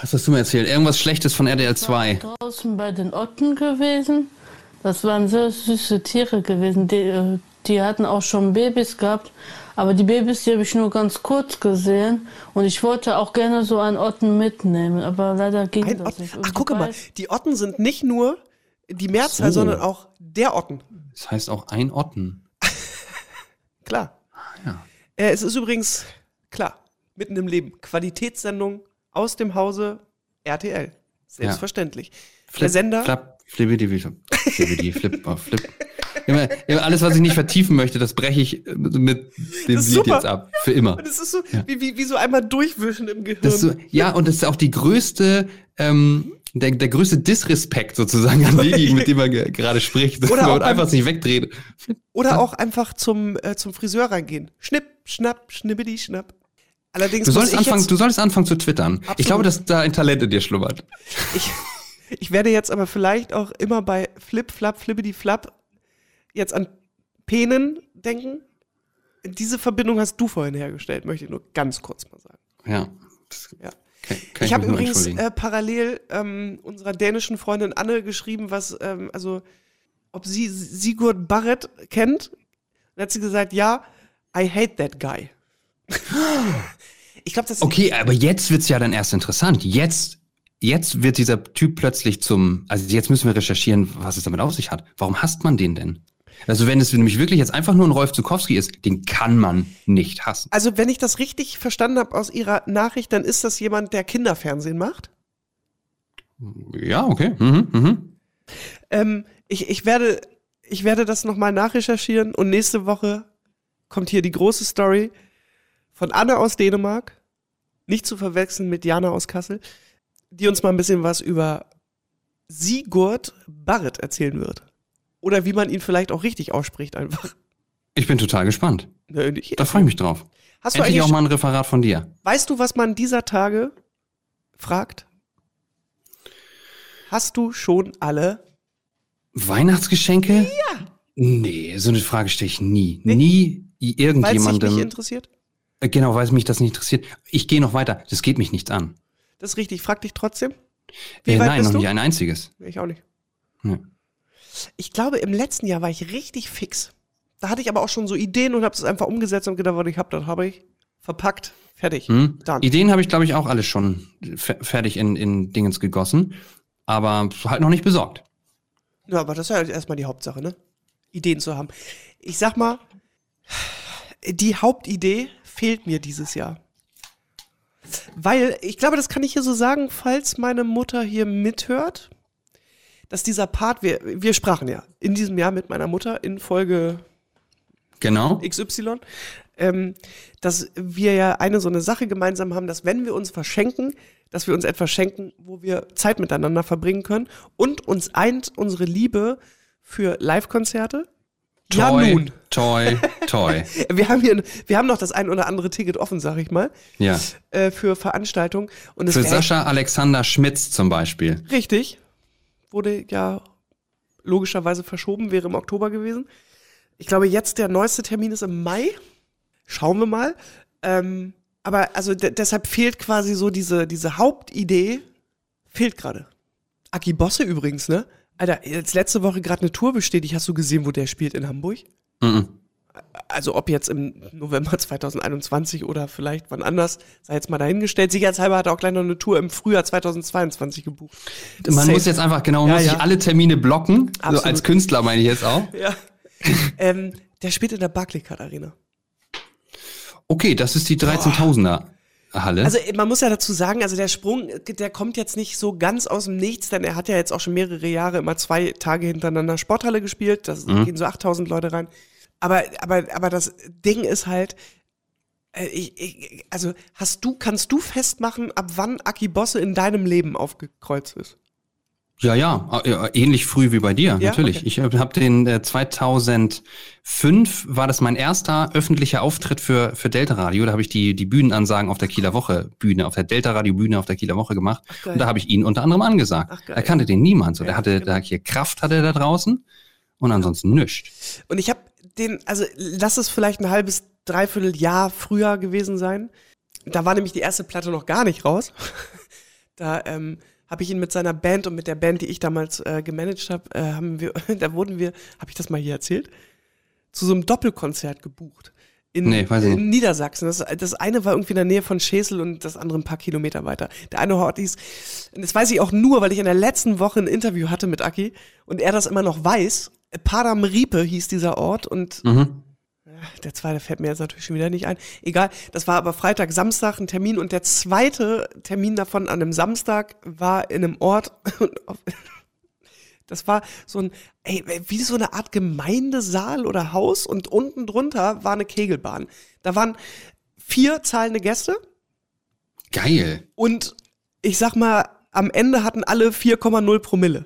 Was hast du mir erzählt? Irgendwas Schlechtes von RDL 2. draußen bei den Otten gewesen. Das waren sehr süße Tiere gewesen. Die, äh, die hatten auch schon Babys gehabt. Aber die Babys, die habe ich nur ganz kurz gesehen. Und ich wollte auch gerne so einen Otten mitnehmen. Aber leider ging Ein das Otten. nicht. Ach, Und gucke ich mal, die Otten sind nicht nur die Mehrzahl, So. sondern auch der Otten. Das heißt auch ein Otten. Klar. ja. Äh, es ist übrigens, klar, mitten im Leben. Qualitätssendung aus dem Hause RTL. Selbstverständlich. Der Sender, Flap, flippidi, flip, flippidi, flip, oh, flip. Immer, immer alles, was ich nicht vertiefen möchte, das breche ich äh, mit dem Das Lied super. jetzt ab. Für immer. und es ist so, Ja. wie, wie, wie so einmal durchwischen im Gehirn. Das so, ja, und das ist auch die größte, ähm, der, der größte Disrespekt sozusagen an denjenigen, mit dem man ge- gerade spricht. Auch man einfach sich wegdreht. Oder auch einfach zum, äh, zum Friseur reingehen. Schnipp, schnapp, schnibbidi, schnapp. Allerdings Du solltest, anfangen, du solltest anfangen zu twittern. Absolut. Ich glaube, dass da ein Talent in dir schlummert. ich, ich werde jetzt aber vielleicht auch immer bei Flip, Flap, Flippidi, Flap jetzt an Penen denken. Diese Verbindung hast du vorhin hergestellt, möchte ich nur ganz kurz mal sagen. Ja. Ja. kann, kann ich habe übrigens äh, parallel ähm, unserer dänischen Freundin Anne geschrieben, was, ähm, also, ob sie Sigurd Barrett kennt. Dann hat sie gesagt, ja, I hate that guy. ich glaube, das Okay, aber jetzt wird's ja dann erst interessant. Jetzt, jetzt wird dieser Typ plötzlich zum, also jetzt müssen wir recherchieren, was es damit auf sich hat. Warum hasst man den denn? Also wenn es nämlich wirklich jetzt einfach nur ein Rolf Zukowski ist, den kann man nicht hassen. Also, wenn ich das richtig verstanden habe aus ihrer Nachricht, dann ist das jemand, der Kinderfernsehen macht. Ja, okay. Mhm, mhm. Ähm, ich, ich, werde, ich werde das nochmal nachrecherchieren und nächste Woche kommt hier die große Story von Anne aus Dänemark, nicht zu verwechseln mit Jana aus Kassel, die uns mal ein bisschen was über Sigurd Barrett erzählen wird. Oder wie man ihn vielleicht auch richtig ausspricht einfach. Ich bin total gespannt. Ja, Da freue ich mich drauf. Hast du eigentlich, auch mal ein Referat von dir. weißt du, was man dieser Tage fragt? Hast du schon alle? Weihnachtsgeschenke? Ja. Nee, so eine Frage stelle ich nie. Nee. Nie Weil es irgendjemandem. nicht interessiert? Äh, Genau, weil es mich das nicht interessiert. Ich gehe noch weiter. Das geht mich nichts an. Das ist richtig. Frag dich trotzdem. Wie Äh, nein, noch du? nicht ein einziges. Ich auch nicht. Nee. Ich glaube, im letzten Jahr war ich richtig fix. Da hatte ich aber auch schon so Ideen und habe es einfach umgesetzt und gedacht, was ich hab, das habe ich. verpackt, fertig. Hm? Ideen habe ich, glaube ich, auch alles schon fe- fertig in, in Dingens gegossen, aber halt noch nicht besorgt. Ja, aber das ist ja erstmal die Hauptsache, ne? Ideen zu haben. Ich sag mal, die Hauptidee fehlt mir dieses Jahr. Weil, ich glaube, das kann ich hier so sagen, falls meine Mutter hier mithört, dass dieser Part, wir, wir sprachen ja in diesem Jahr mit meiner Mutter in Folge Genau. XY, ähm, dass wir ja eine so eine Sache gemeinsam haben, dass wenn wir uns verschenken, dass wir uns etwas schenken, wo wir Zeit miteinander verbringen können und uns eint unsere Liebe für Live-Konzerte. Ja, nun. Toy, Toy. Wir haben hier, wir haben noch das ein oder andere Ticket offen, sag ich mal, Ja. äh, für Veranstaltungen. Und Für Sascha Alexander Schmitz zum Beispiel. Richtig. Wurde ja logischerweise verschoben, wäre im Oktober gewesen. Ich glaube, jetzt der neueste Termin ist im Mai. Schauen wir mal. Ähm, aber also de deshalb fehlt quasi so diese, diese Hauptidee, fehlt gerade. Aki Bosse übrigens, ne? Alter, jetzt letzte Woche gerade eine Tour bestätigt. Hast du gesehen, wo der spielt in Hamburg? Mhm. Also ob jetzt im November 2021 oder vielleicht wann anders, sei jetzt mal dahingestellt. Sicherheitshalber hat er auch gleich noch eine Tour im Frühjahr 2022 gebucht. Das Man muss jetzt einfach, genau, Ja, muss ja. sich alle Termine blocken. So Absolut. als Künstler meine ich jetzt auch. Ja. ähm, der spielt in der Barclaycard Arena. Okay, das ist die 13.000er Halle. Also man muss ja dazu sagen, also der Sprung, der kommt jetzt nicht so ganz aus dem Nichts, denn er hat ja jetzt auch schon mehrere Jahre immer zwei Tage hintereinander Sporthalle gespielt. Das gehen so 8000 Leute rein. Aber, aber, aber das Ding ist halt, äh, ich, ich, also hast du, kannst du festmachen, ab wann Aki Bosse in deinem Leben aufgekreuzt ist? Ja, ja, äh, ähnlich früh wie bei dir, Ja? natürlich. Okay. Ich habe den äh, 2005 war das mein erster öffentlicher Auftritt für für Delta Radio. Da habe ich die die Bühnenansagen auf der Kieler Woche Bühne, auf der Delta Radio Bühne auf der Kieler Woche gemacht. geil. und da habe ich ihn unter anderem angesagt. Ach, da kannte den niemand. So, Ja, der hatte genau. da hier Kraft hatte er da draußen und ansonsten nichts. Und ich habe den, also lass es vielleicht ein halbes, dreiviertel Jahr früher gewesen sein. Da war nämlich die erste Platte noch gar nicht raus. da ähm, habe ich ihn mit seiner Band und mit der Band, die ich damals äh, gemanagt habe, äh, haben wir, da wurden wir, habe ich das mal hier erzählt, zu so einem Doppelkonzert gebucht. In, Nee, in Niedersachsen. Das, das eine war irgendwie in der Nähe von Schesel und das andere ein paar Kilometer weiter. Der eine Ort hieß, das weiß ich auch nur, weil ich in der letzten Woche ein Interview hatte mit Aki und er das immer noch weiß. Padam Riepe hieß dieser Ort und Mhm. der zweite fällt mir jetzt natürlich schon wieder nicht ein. Egal, das war aber Freitag, Samstag ein Termin und der zweite Termin davon an einem Samstag war in einem Ort. Das war so ein, ey, wie so eine Art Gemeindesaal oder Haus und unten drunter war eine Kegelbahn. Da waren vier zahlende Gäste Geil. und ich sag mal, am Ende hatten alle 4,0 Promille.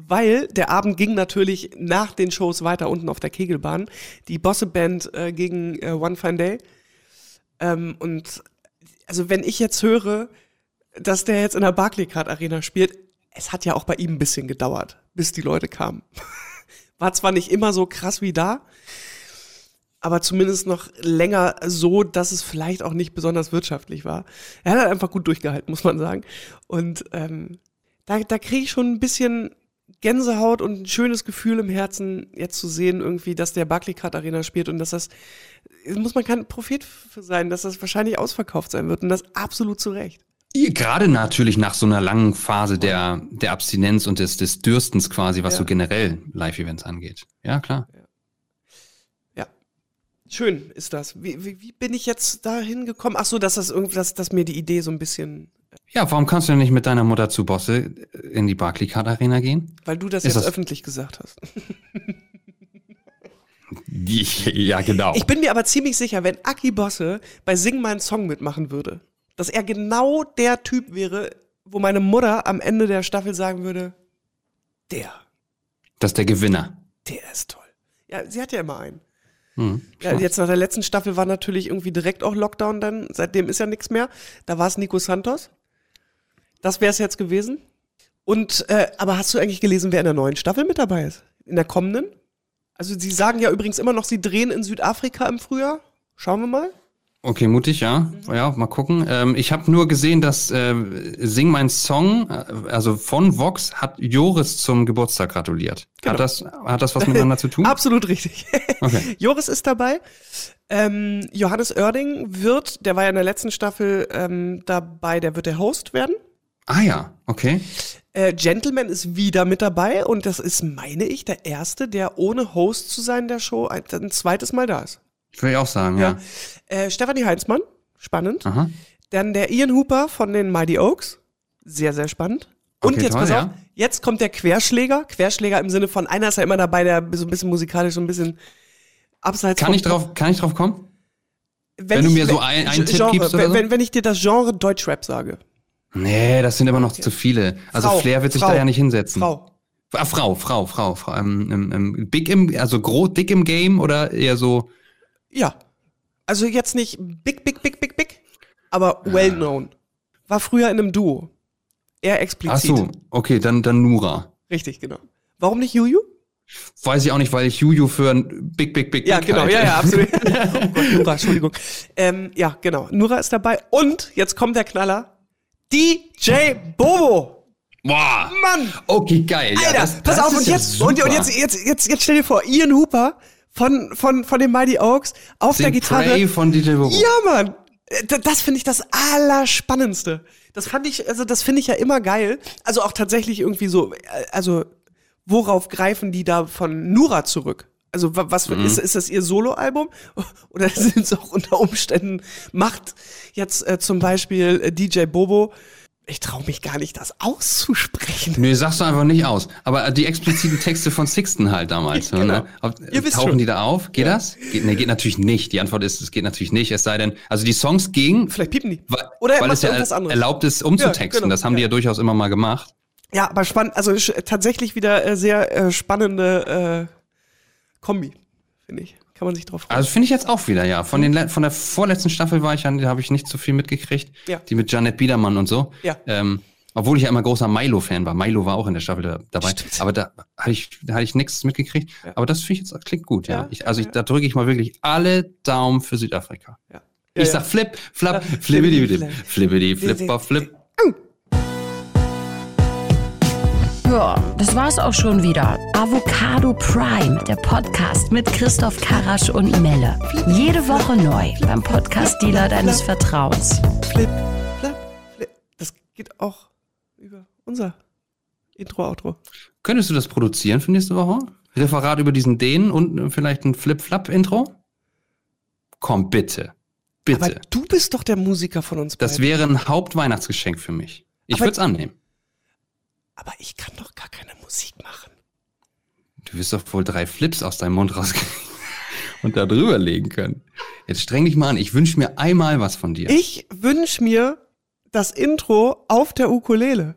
Weil der Abend ging natürlich nach den Shows weiter unten auf der Kegelbahn. Die Bosse-Band äh, gegen äh, One Fine Day. Ähm, und also wenn ich jetzt höre, dass der jetzt in der Barclaycard Arena spielt, es hat ja auch bei ihm ein bisschen gedauert, bis die Leute kamen. War zwar nicht immer so krass wie da, aber zumindest noch länger so, dass es vielleicht auch nicht besonders wirtschaftlich war. Er hat halt einfach gut durchgehalten, muss man sagen. Und ähm, da, da kriege ich schon ein bisschen Gänsehaut und ein schönes Gefühl im Herzen, jetzt zu sehen, irgendwie, dass der Barclaycard Arena spielt und dass das, muss man kein Prophet für sein, dass das wahrscheinlich ausverkauft sein wird und das absolut zu Recht. Gerade natürlich nach so einer langen Phase der, der Abstinenz und des, des Dürstens quasi, was Ja. so generell Live-Events angeht. Ja, klar. Ja. Schön ist das. Wie, wie, wie bin ich jetzt dahin gekommen? Ach so, dass das irgendwie, dass, dass mir die Idee so ein bisschen, Ja, warum kannst du denn nicht mit deiner Mutter zu Bosse in die Barclaycard Arena gehen? weil du das Ist jetzt das- öffentlich gesagt hast. Ja, genau. Ich bin mir aber ziemlich sicher, wenn Aki Bosse bei Sing meinen Song mitmachen würde, dass er genau der Typ wäre, wo meine Mutter am Ende der Staffel sagen würde, der, das ist der Gewinner. der ist toll. Ja, sie hat ja immer einen. Hm. Ja, jetzt nach der letzten Staffel war natürlich irgendwie direkt auch Lockdown dann. Seitdem ist ja nichts mehr. Da war es Nico Santos. Das wäre es jetzt gewesen. Und, äh, aber hast du eigentlich gelesen, wer in der neuen Staffel mit dabei ist? In der kommenden? Also sie sagen ja übrigens immer noch, sie drehen in Südafrika im Frühjahr. Schauen wir mal. Okay, mutig, ja. Ja, mal gucken. Ähm, ich habe nur gesehen, dass äh, Sing mein Song, äh, also von Vox, hat Joris zum Geburtstag gratuliert. Genau. Hat, das, hat das was miteinander zu tun? Absolut richtig. Okay. Joris ist dabei. Ähm, Johannes Oerding wird, der war ja in der letzten Staffel ähm, dabei, der wird der Host werden. Ah ja, okay. Äh, Gentleman ist wieder mit dabei und das ist, meine ich, der erste, der ohne Host zu sein der Show ein, ein zweites Mal da ist. Würde ich auch sagen, ja. Äh, Stefanie Heinzmann, spannend. Aha. Dann der Ian Hooper von den Mighty Oaks, sehr, sehr spannend. Und Okay, jetzt toll, pass auf, ja. jetzt kommt der Querschläger. Querschläger im Sinne von, einer ist ja immer dabei, der so ein bisschen musikalisch, so ein bisschen abseits Kann ich drauf, kann ich drauf kommen? wenn, wenn du ich- mir so ein- einen Tipp Genre, gibst oder wenn, so? wenn, wenn ich dir das Genre Deutschrap sage. Nee, das sind immer noch zu viele. Also Frau, Flair wird sich Frau, da ja nicht hinsetzen. Frau. Ah, Frau, Frau, Frau, Frau. Ähm, ähm, ähm, big im, also groß, dick im Game oder eher so. Ja. Also jetzt nicht big, big, big, big, big, aber well known. War früher in einem Duo. Eher Ach explizit. so, okay, dann, dann Nura. Richtig, genau. Warum nicht Juju? Weiß ich auch nicht, weil ich Juju für ein Big, Big, Big, Ja, Big genau, halte. ja, ja, absolut. oh Gott, Nura, Entschuldigung. Ähm, ja, genau. Nura ist dabei. Und jetzt kommt der Knaller. DJ Bobo. Boah. Mann! Okay, geil. Ja, Alter, das, pass das auf, und ja jetzt, und, und jetzt, jetzt, jetzt, jetzt stell dir vor, Ian Hooper von, von, von den Mighty Oaks auf der Sing Gitarre. Pray von DJ Bobo. Ja, Mann. Äh, Das finde ich das Allerspannendste. Das fand ich, also das finde ich ja immer geil. Also auch tatsächlich irgendwie so, äh, also worauf greifen die da von Nura zurück? Also wa- was für, Mhm. ist, ist das ihr Soloalbum? Oder sind es auch unter Umständen, macht jetzt äh, zum Beispiel äh, DJ Bobo, ich traue mich gar nicht, das auszusprechen. Nee, sagst du einfach nicht aus. Aber die expliziten Texte von Sixten halt damals. Genau. Ne? Ob, tauchen schon. die da auf? Geht das? Geht, nee, geht natürlich nicht. Die Antwort ist, es geht natürlich nicht. Es sei denn, also die Songs gingen, Vielleicht piepen die. weil, Oder er weil es ja erlaubt ist, umzutexten. Ja, genau. Das haben die ja durchaus immer mal gemacht. Ja, aber spannend, also tatsächlich wieder äh, sehr äh, spannende äh, Kombi, finde ich. Kann man sich drauf freuen. Also finde ich jetzt auch wieder, ja. Von, den, von der vorletzten Staffel war ich ja, da habe ich nicht so viel mitgekriegt. Ja. Die mit Janet Biedermann und so. Ja. Ähm, obwohl ich ja immer großer Milo-Fan war. Milo war auch in der Staffel da, dabei. Stimmt. Aber da hatte ich, da hatte ich nichts mitgekriegt. Ja. Aber das finde ich jetzt klingt gut, ja. Ja, Ich, also ich, da drücke ich mal wirklich alle Daumen für Südafrika. ja. Ich sag Flip, Flap, Ja. flippidi, flip, Flip. flippidi, flipper, flip. Ja, das war's auch schon wieder. Avocado Prime, der Podcast mit Christoph Karasch und Melle. Jede Woche neu beim Podcast-Dealer deines Vertrauens. Flip, flap, flip. Das geht auch über unser Intro-Outro. Könntest du das produzieren für nächste Woche? Referat über diesen Dänen und äh, vielleicht ein Flip-Flap-Intro? Komm, bitte. Bitte. Aber du bist doch der Musiker von uns Das beiden. wäre ein Hauptweihnachtsgeschenk für mich. Ich würde es annehmen. Aber ich kann doch gar keine Musik machen. Du wirst doch wohl drei Flips aus deinem Mund rauskriegen und da drüber legen können. Jetzt streng dich mal an. Ich wünsche mir einmal was von dir. Ich wünsche mir das Intro auf der Ukulele.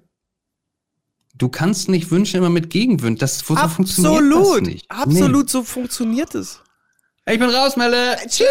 Du kannst nicht wünschen immer mit Gegenwünschen. Das so funktioniert das Absolut, nicht. absolut, so funktioniert es. Nee. Ich bin raus, Melle. Tschüss!